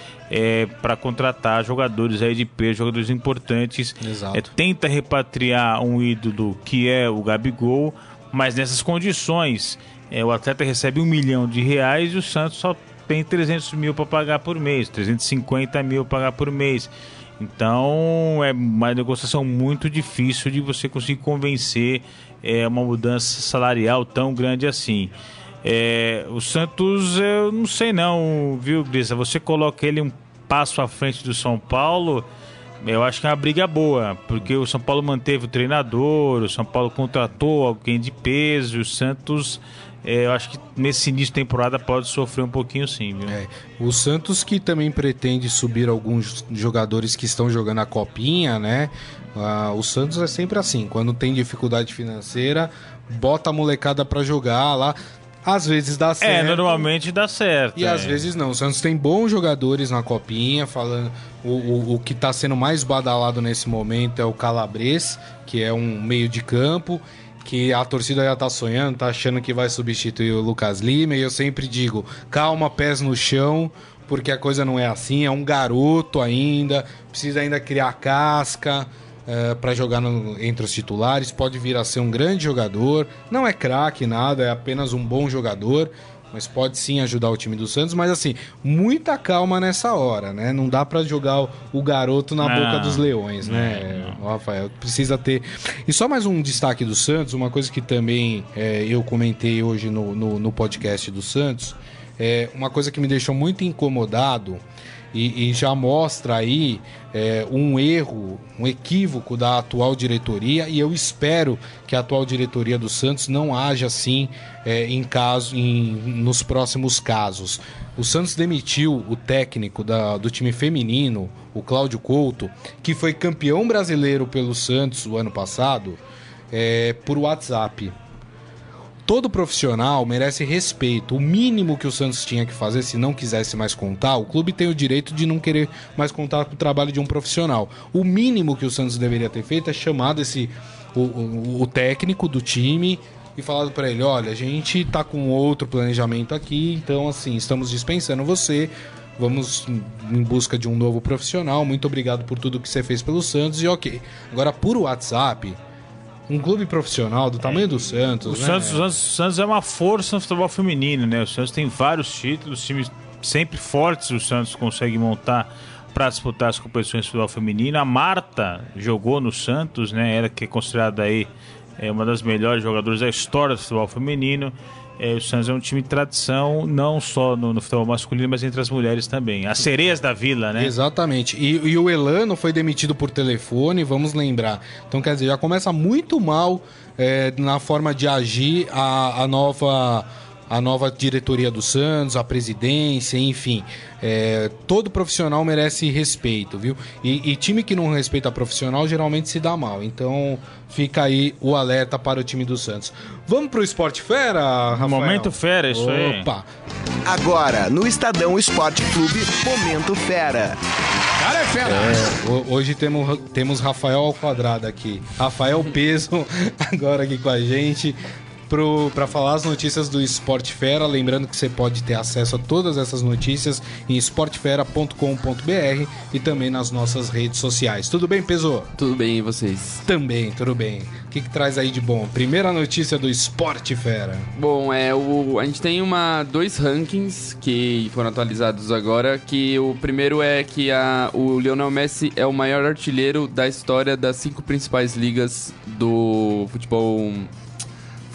para contratar jogadores aí de peso, jogadores importantes.
Exato.
É, tenta repatriar um ídolo que é o Gabigol, mas nessas condições, é, o atleta recebe um milhão de reais e o Santos só tem 300 mil para pagar por mês, 350 mil para pagar por mês. Então é uma negociação muito difícil de você conseguir convencer é, uma mudança salarial tão grande assim. É, o Santos, eu não sei não, viu, Grisa? Você coloca ele um passo à frente do São Paulo, eu acho que é uma briga boa, porque o São Paulo manteve o treinador, o São Paulo contratou alguém de peso, o Santos, é, eu acho que nesse início de temporada pode sofrer um pouquinho sim, viu?
É, o Santos que também pretende subir alguns jogadores que estão jogando a copinha, né? Ah, o Santos é sempre assim, quando tem dificuldade financeira, bota a molecada pra jogar lá. Às vezes dá
É,
certo.
normalmente dá certo.
E
é.
às vezes não. O Santos tem bons jogadores na copinha, falando. O, o, o que tá sendo mais badalado nesse momento é o Calabres, que é um meio de campo, que a torcida já tá sonhando, tá achando que vai substituir o Lucas Lima. E eu sempre digo: calma, pés no chão. porque a coisa não é assim, é um garoto ainda, precisa ainda criar casca. Uh, para jogar no, entre os titulares, pode vir a ser um grande jogador. Não é craque, nada, é apenas um bom jogador mas pode sim ajudar o time do Santos. Mas assim, muita calma nessa hora, né? Não dá para jogar o, garoto na não, boca dos leões, né, não. Rafael? Precisa ter. E só mais um destaque do Santos, uma coisa que também é, eu comentei hoje no, no, no podcast do Santos, é uma coisa que me deixou muito incomodado e, e já mostra aí é, um erro, um equívoco da atual diretoria e eu espero que a atual diretoria do Santos não haja assim é, em caso, em, nos próximos casos. O Santos demitiu o técnico da, do time feminino, o Cláudio Couto, que foi campeão brasileiro pelo Santos o ano passado, é, por WhatsApp todo profissional merece respeito. O mínimo que o Santos tinha que fazer, se não quisesse mais contar, o clube tem o direito de não querer mais contar com o trabalho de um profissional. O mínimo que o Santos deveria ter feito é chamado esse o, o, o técnico do time e falado para ele, olha, a gente tá com outro planejamento aqui, então assim, estamos dispensando você. Vamos em busca de um novo profissional. Muito obrigado por tudo que você fez pelo Santos e ok. Agora, por WhatsApp, um clube profissional do tamanho do Santos.
O, né? Santos, o Santos, o Santos é uma força no futebol feminino, né? O Santos tem vários títulos, times sempre fortes o Santos consegue montar para disputar as competições de futebol feminino. A Marta jogou no Santos, né? Ela que é considerada aí é, uma das melhores jogadoras da história do futebol feminino. É, o Santos é um time de tradição, não só no, no, futebol masculino, mas entre as mulheres também. As sereias da vila, né?
Exatamente. E, e, o Elano foi demitido por telefone, vamos lembrar. Então, quer dizer, já começa muito mal é, na forma de agir a, a nova a nova diretoria do Santos, a presidência, enfim. É, todo profissional merece respeito, viu? E, e, time que não respeita profissional geralmente se dá mal. Então fica aí o alerta para o time do Santos. Vamos pro Esporte Fera, Rafael?
Momento Fera, isso Opa. aí. Opa!
Agora, no Estadão Esporte Clube, Momento Fera.
Cara é fera! É, hoje temos, temos Rafael ao quadrado aqui. Rafael Peso agora aqui com a gente para falar as notícias do Esporte Fera. Lembrando que você pode ter acesso a todas essas notícias em esportefera.com.br e também nas nossas redes sociais. Tudo bem, Peso?
Tudo bem, e vocês?
Também, tudo bem. O que, que traz aí de bom? Primeira notícia do Esporte Fera.
Bom, é o, a gente tem uma, dois rankings que foram atualizados agora, que o primeiro é que a, o Lionel Messi é o maior artilheiro da história das cinco principais ligas do futebol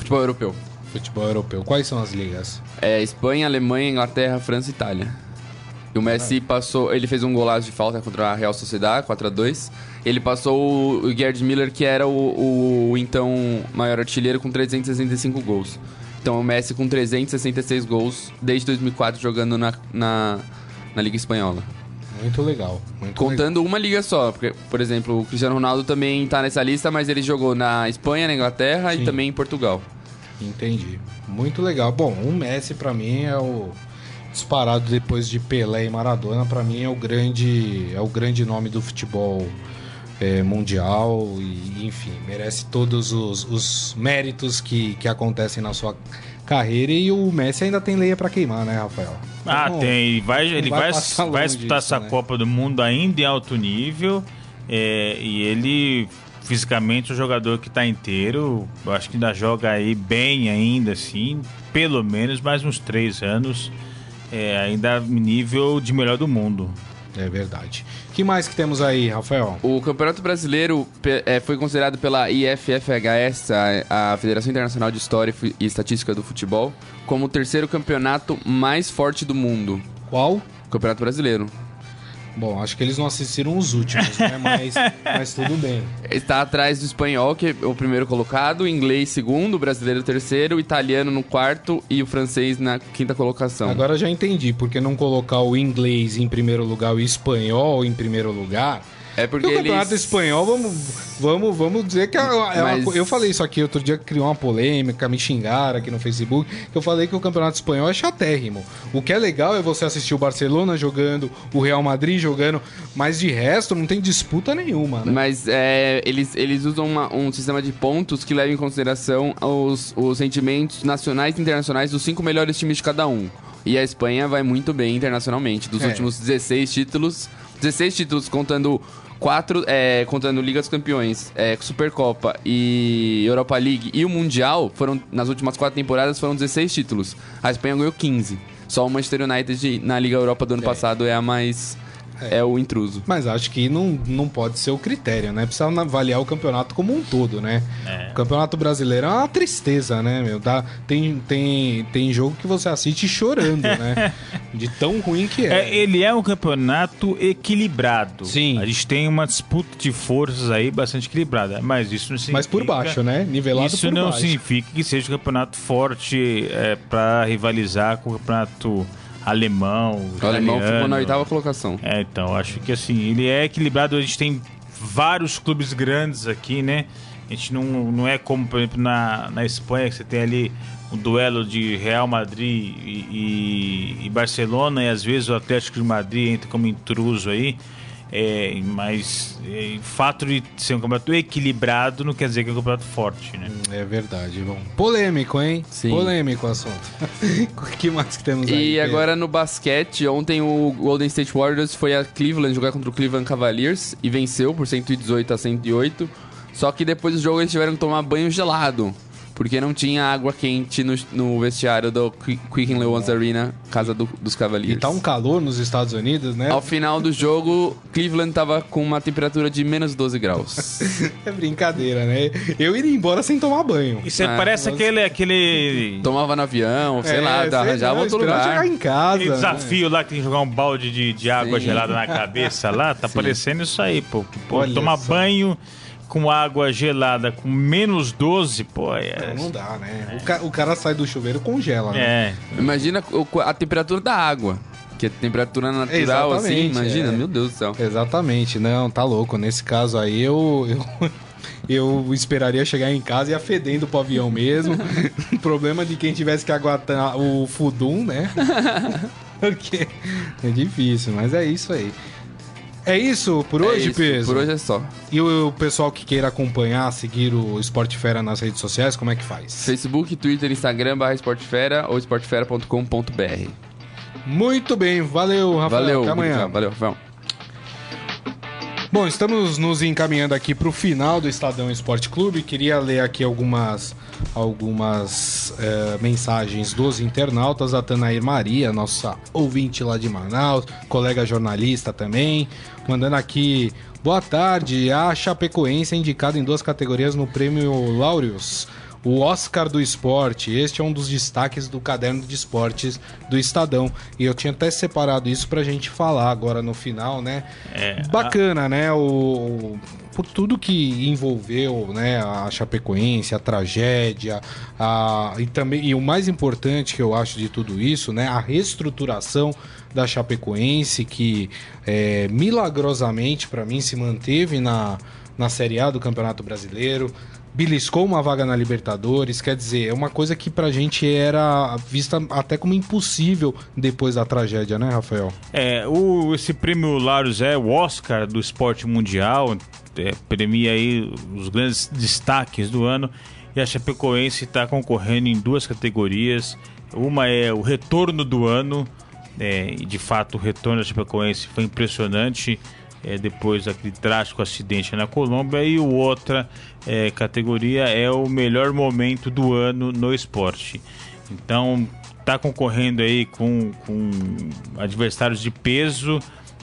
Futebol europeu.
Futebol europeu. Quais são as ligas?
É Espanha, Alemanha, Inglaterra, França e Itália. E o Messi ah. passou, ele fez um golaço de falta contra a Real Sociedade, 4 a 2 Ele passou o Gerd Miller, que era o, o então maior artilheiro, com 365 gols. Então o Messi com 366 gols desde 2004 jogando na, na, na Liga Espanhola.
Muito legal. Muito
Contando
legal.
uma liga só. Porque, por exemplo, o Cristiano Ronaldo também está nessa lista, mas ele jogou na Espanha, na Inglaterra Sim. e também em Portugal.
Entendi. Muito legal. Bom, o Messi para mim é o disparado depois de Pelé e Maradona, para mim é o grande é o grande nome do futebol é, mundial e enfim merece todos os, os méritos que, que acontecem na sua carreira e o Messi ainda tem leia para queimar, né, Rafael?
Ah, então, tem. Vai, ele vai, vai, vai disputar disso, essa né? Copa do Mundo ainda em alto nível é, e ele fisicamente o jogador que está inteiro, eu acho que ainda joga aí bem ainda, assim, pelo menos mais uns três anos, é, ainda nível de melhor do mundo.
É verdade. O que mais que temos aí, Rafael?
O Campeonato Brasileiro é, foi considerado pela IFFHS, a, a, Federação Internacional de História e Estatística do Futebol, como o terceiro campeonato mais forte do mundo.
Qual?
Campeonato Brasileiro.
Bom, acho que eles não assistiram os últimos, né? Mas, mas tudo bem.
Está atrás do espanhol, que é o primeiro colocado, o inglês segundo, o brasileiro terceiro, o italiano no quarto e o francês na quinta colocação.
Agora já entendi, porque não colocar o inglês em primeiro lugar, o espanhol em primeiro lugar
é porque o
campeonato
eles...
espanhol, vamos, vamos, vamos dizer que é, é Mas... uma, eu falei isso aqui outro dia criou uma polêmica, me xingaram aqui no Facebook, que eu falei que o campeonato espanhol é chatérrimo. O que é legal é você assistir o Barcelona jogando, o Real Madrid jogando, mas de resto não tem disputa nenhuma, né?
Mas é, eles, eles usam uma, um sistema de pontos que leva em consideração os, os rendimentos nacionais e internacionais dos cinco melhores times de cada um. E a Espanha vai muito bem internacionalmente. Dos
É.
últimos 16 títulos, 16 títulos contando quatro, é, contando Liga dos Campeões, é, Supercopa e Europa League e o Mundial, foram nas últimas quatro temporadas foram 16 títulos. A Espanha ganhou 15. Só o Manchester United na Liga Europa do ano passado é a mais é. o intruso.
Mas acho que não, não pode ser o critério, né? Precisa avaliar o campeonato como um todo, né?
É.
O campeonato brasileiro é uma tristeza, né, meu? Dá, tem, tem, tem jogo que você assiste chorando, né? De tão ruim que é.
É, ele é um campeonato equilibrado.
Sim.
A gente tem uma disputa de forças aí bastante equilibrada, mas isso não significa...
Mas por baixo, né? Nivelado
Isso
por
não
baixo.
significa que seja um campeonato forte é, para rivalizar com o campeonato alemão,
O alemão ficou na oitava colocação.
É, então, acho que assim, ele é equilibrado. A gente tem vários clubes grandes aqui, né? A gente não, não é como, por exemplo, na, na Espanha, que você tem ali um duelo de Real Madrid e, e- e Barcelona, e às vezes o Atlético de Madrid entra como intruso aí. É, mas é, o fato de ser um campeonato equilibrado não quer dizer que é um campeonato forte, né?
É verdade, bom. Polêmico, hein?
Sim.
Polêmico o assunto. o que mais que temos aí?
E agora no basquete, ontem o Golden State Warriors foi a Cleveland jogar contra o Cleveland Cavaliers e venceu por 118 a 108. Só que depois do jogo eles tiveram que tomar banho gelado, porque não tinha água quente no, no vestiário do Qui- Quicken Loans Arena, casa do- dos
E
Cavaliers.
tá um calor nos Estados Unidos, né?
Ao final do jogo, Cleveland tava com uma temperatura de menos 12 graus.
É brincadeira, né? Eu iria embora sem tomar banho.
Isso
Ah,
parece
nossa.
aquele, aquele,
Tomava no avião, sei
É,
lá,
sei
arranjava
lá,
outro lugar.
chegar em casa.
aquele
né?
desafio lá que tem que jogar um balde de, de água
Sim.
gelada na cabeça lá. Tá parecendo isso aí, pô. pô tomar
só.
banho com água gelada com menos 12, pô, é.
Não, não dá, né? O, ca- o cara sai do chuveiro e congela, né?
É.
Imagina o- a temperatura da água. Que é temperatura natural, assim,
Exatamente,
imagina,
é.
meu Deus do céu.
Exatamente, não, tá louco. Nesse caso aí, eu, eu, eu esperaria chegar em casa e ia fedendo pro avião mesmo. Problema de quem tivesse que aguentar o fudum, né? Porque é difícil, mas é isso aí. É isso por
É
hoje,
isso,
Peso?
Por hoje é só.
E o pessoal que queira acompanhar, seguir o Esporte Fera nas redes sociais, como é que faz?
Facebook, Twitter, Instagram, barra Esportefera ou esportefera.com.br.
Muito bem, valeu, Rafael.
Valeu,
Até amanhã.
Valeu, Rafael.
Bom, estamos nos encaminhando aqui para o final do Estadão Esporte Clube. Queria ler aqui algumas, algumas eh, mensagens dos internautas. A Tanair Maria, nossa ouvinte lá de Manaus, colega jornalista também, mandando aqui. Boa tarde, a Chapecoense é indicada em duas categorias no prêmio Laureus. O Oscar do Esporte, este é um dos destaques do caderno de esportes do Estadão. E eu tinha até separado isso pra gente falar agora no final, né?
É,
Bacana, né? O, o- por tudo que envolveu, né? A Chapecoense, a tragédia, a, e também e o mais importante que eu acho de tudo isso, né? A reestruturação da Chapecoense que é, milagrosamente para mim se manteve na, na Série A do Campeonato Brasileiro. Beliscou uma vaga na Libertadores, quer dizer, é uma coisa que pra gente era vista até como impossível depois da tragédia, né, Rafael?
É, o, esse prêmio Laureus é o Oscar do esporte mundial, é, premia aí os grandes destaques do ano. E a Chapecoense está concorrendo em duas categorias. Uma é o retorno do ano, é, e de fato o retorno da Chapecoense foi impressionante é, depois daquele trágico acidente na Colômbia. E outra é, categoria é o melhor momento do ano no esporte. Então tá concorrendo aí com, com adversários de peso,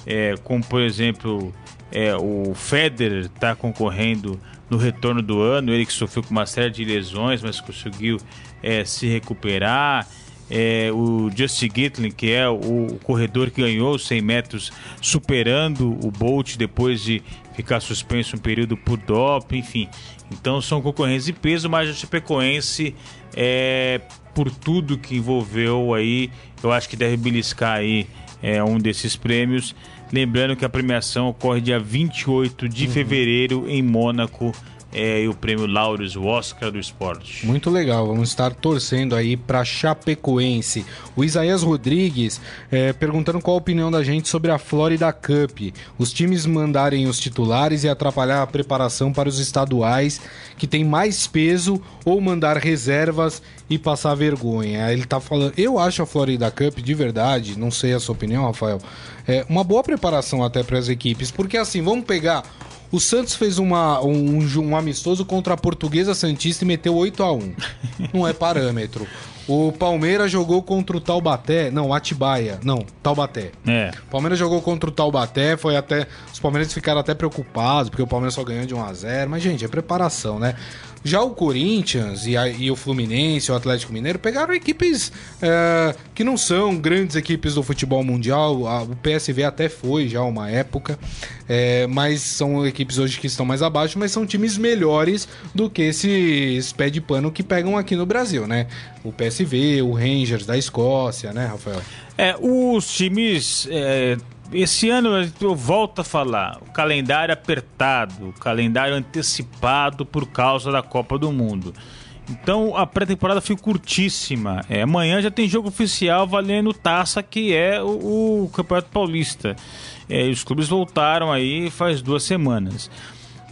é, como por exemplo é, o Federer está concorrendo no retorno do ano, ele que sofreu com uma série de lesões, mas conseguiu é, se recuperar. É, o Justin Gatlin, que é o corredor que ganhou os 100 metros, superando o Bolt depois de ficar suspenso um período por doping, enfim. Então são concorrentes de peso, mas a Chapecoense, é, por tudo que envolveu aí, eu acho que deve beliscar aí é, um desses prêmios. Lembrando que a premiação ocorre dia 28 de fevereiro em Mônaco, é, e o prêmio Laureus, o Oscar do esporte.
Muito legal, vamos estar torcendo aí para Chapecoense. O Isaías Rodrigues é, perguntando qual a opinião da gente sobre a Florida Cup. Os times mandarem os titulares e atrapalhar a preparação para os estaduais, que tem mais peso, ou mandar reservas e passar vergonha. Ele tá falando. Eu acho a Florida Cup de verdade, não sei a sua opinião, Rafael, é uma boa preparação até para as equipes, porque assim, vamos pegar o Santos fez uma, um, um, amistoso contra a Portuguesa Santista e meteu 8 a 1 Não é parâmetro. O Palmeiras jogou contra o Taubaté. Não, Atibaia. Não, Taubaté.
É.
O Palmeiras jogou contra o Taubaté. Foi até. Os Palmeiras ficaram até preocupados, porque o Palmeiras só ganhou de 1 a 0 Mas, gente, é preparação, né? Já o Corinthians e, a, e, o Fluminense, o Atlético Mineiro, pegaram equipes é, que não são grandes equipes do futebol mundial. A, o PSV até foi já uma época, é, mas são equipes hoje que estão mais abaixo, mas são times melhores do que esses pé de pano que pegam aqui no Brasil, né? O PSV, o Rangers da Escócia, né, Rafael?
É, os times. É esse ano eu volto a falar, o calendário apertado, o calendário antecipado por causa da Copa do Mundo. Então a pré-temporada foi curtíssima. É, amanhã já tem jogo oficial valendo taça, que é o, o Campeonato Paulista. É, os clubes voltaram aí faz duas semanas.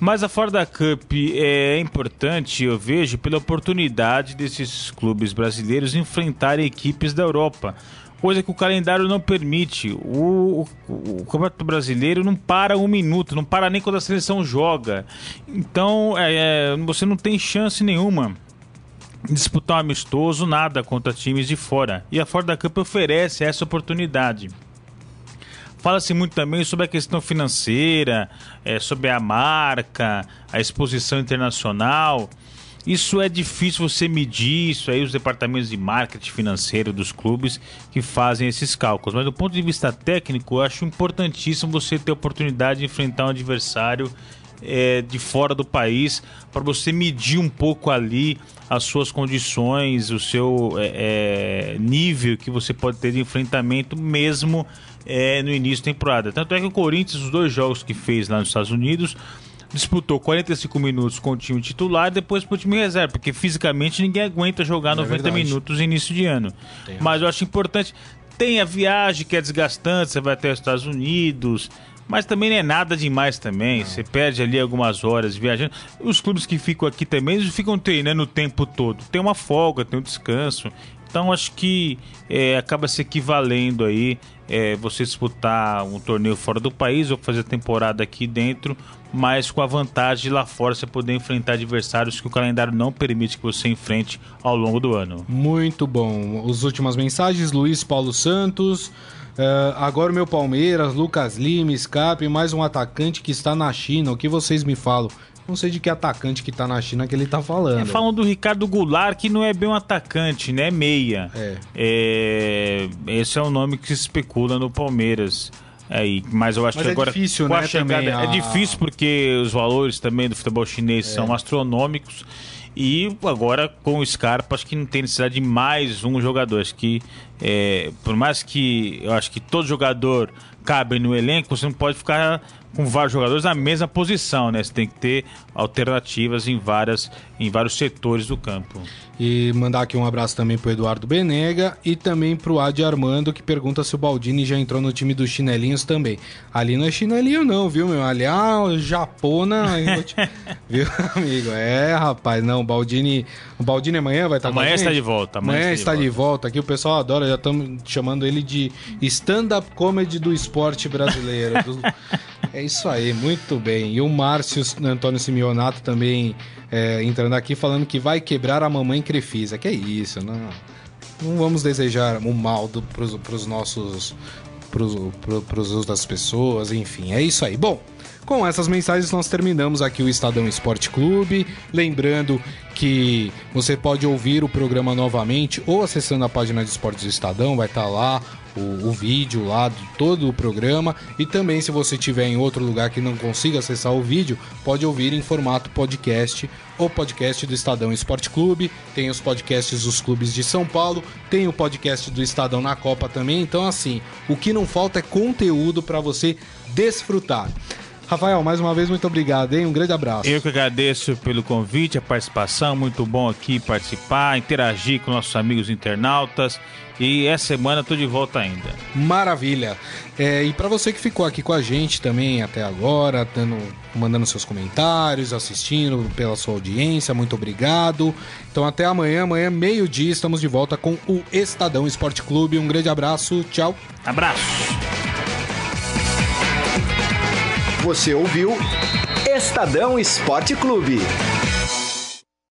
Mas a Fora da Cup é importante, eu vejo, pela oportunidade desses clubes brasileiros enfrentarem equipes da Europa coisa que o calendário não permite. O, o, o, Campeonato Brasileiro não para um minuto, não para nem quando a seleção joga. Então é, é, você não tem chance nenhuma de disputar um amistoso, nada contra times de fora. E a Fora da Cup oferece essa oportunidade. Fala-se muito também sobre a questão financeira, é, sobre a marca, a exposição internacional. Isso é difícil você medir, isso aí os departamentos de marketing financeiro dos clubes que fazem esses cálculos. Mas do ponto de vista técnico, eu acho importantíssimo você ter a oportunidade de enfrentar um adversário é, de fora do país para você medir um pouco ali as suas condições, o seu é, é, nível que você pode ter de enfrentamento mesmo é, no início da temporada. Tanto é que o Corinthians, os dois jogos que fez lá nos Estados Unidos, disputou 45 minutos com o time titular e depois pro time reserva, porque fisicamente ninguém aguenta jogar é 90 verdade. minutos início de ano. Tem Mas eu acho importante. Tem a viagem que é desgastante, você vai até os Estados Unidos, mas também não é nada demais também. Não. Você perde ali algumas horas viajando. Os clubes que ficam aqui também, eles ficam treinando o tempo todo. Tem uma folga, tem um descanso. Então acho que é, acaba se equivalendo aí é, você disputar um torneio fora do país ou fazer temporada aqui dentro, mas com a vantagem lá fora você poder enfrentar adversários que o calendário não permite que você enfrente ao longo do ano.
Muito bom. As últimas mensagens, Luiz Paulo Santos. Uh, agora o meu Palmeiras, Lucas Lima, Scarpe, mais um atacante que está na China. O que vocês me falam? Não sei de que atacante que tá na China que ele tá falando. É,
falam do Ricardo Goulart, que não é bem um atacante, né? Meia.
É.
é. Esse é o nome que se especula no Palmeiras. Aí, mas eu acho mas que é agora
difícil, né,
chegada, a... é difícil porque os valores também do futebol chinês é. são astronômicos e agora com o Scarpa acho que não tem necessidade de mais um jogador acho que é, por mais que eu acho que todo jogador cabe no elenco você não pode ficar com vários jogadores na mesma posição, né? Você tem que ter alternativas em, várias, em vários setores do campo.
E mandar aqui um abraço também pro Eduardo Benega e também pro Adi Armando, que pergunta se o Baldini já entrou no time dos chinelinhos também. Ali não é chinelinho não, viu, meu? Ali é a japona, viu, amigo? É, rapaz, não, o Baldini... O Baldini amanhã vai estar
amanhã com a gente? está de volta.
Amanhã, amanhã está, de, volta. de volta. Aqui o pessoal adora, já estamos chamando ele de stand-up comedy do esporte brasileiro. É isso aí, muito bem. E o Márcio Antônio Simeonato também é, entrando aqui falando que vai quebrar a mamãe Crefisa. Que é isso, não, não vamos desejar o mal para os nossos para os outras pessoas, enfim, é isso aí. Bom, com essas mensagens nós terminamos aqui o Estadão Esporte Clube. Lembrando que você pode ouvir o programa novamente ou acessando a página de esportes do Estadão, vai estar lá o, o, vídeo lá de todo o programa e também se você estiver em outro lugar que não consiga acessar o vídeo, pode ouvir em formato podcast o podcast do Estadão Esporte Clube, tem os podcasts dos clubes de São Paulo, tem o podcast do Estadão na Copa também, então assim, o que não falta é conteúdo para você desfrutar. Rafael, mais uma vez, muito obrigado, hein? Um grande abraço.
Eu que agradeço pelo convite, a participação. Muito bom aqui participar, interagir com nossos amigos internautas. E essa semana estou de volta ainda.
Maravilha. É, e para você que ficou aqui com a gente também até agora, dando, mandando seus comentários, assistindo pela sua audiência, muito obrigado. Então até amanhã, amanhã meio-dia, estamos de volta com o Estadão Esporte Clube. Um grande abraço, tchau.
Abraço.
Você ouviu Estadão Esporte Clube.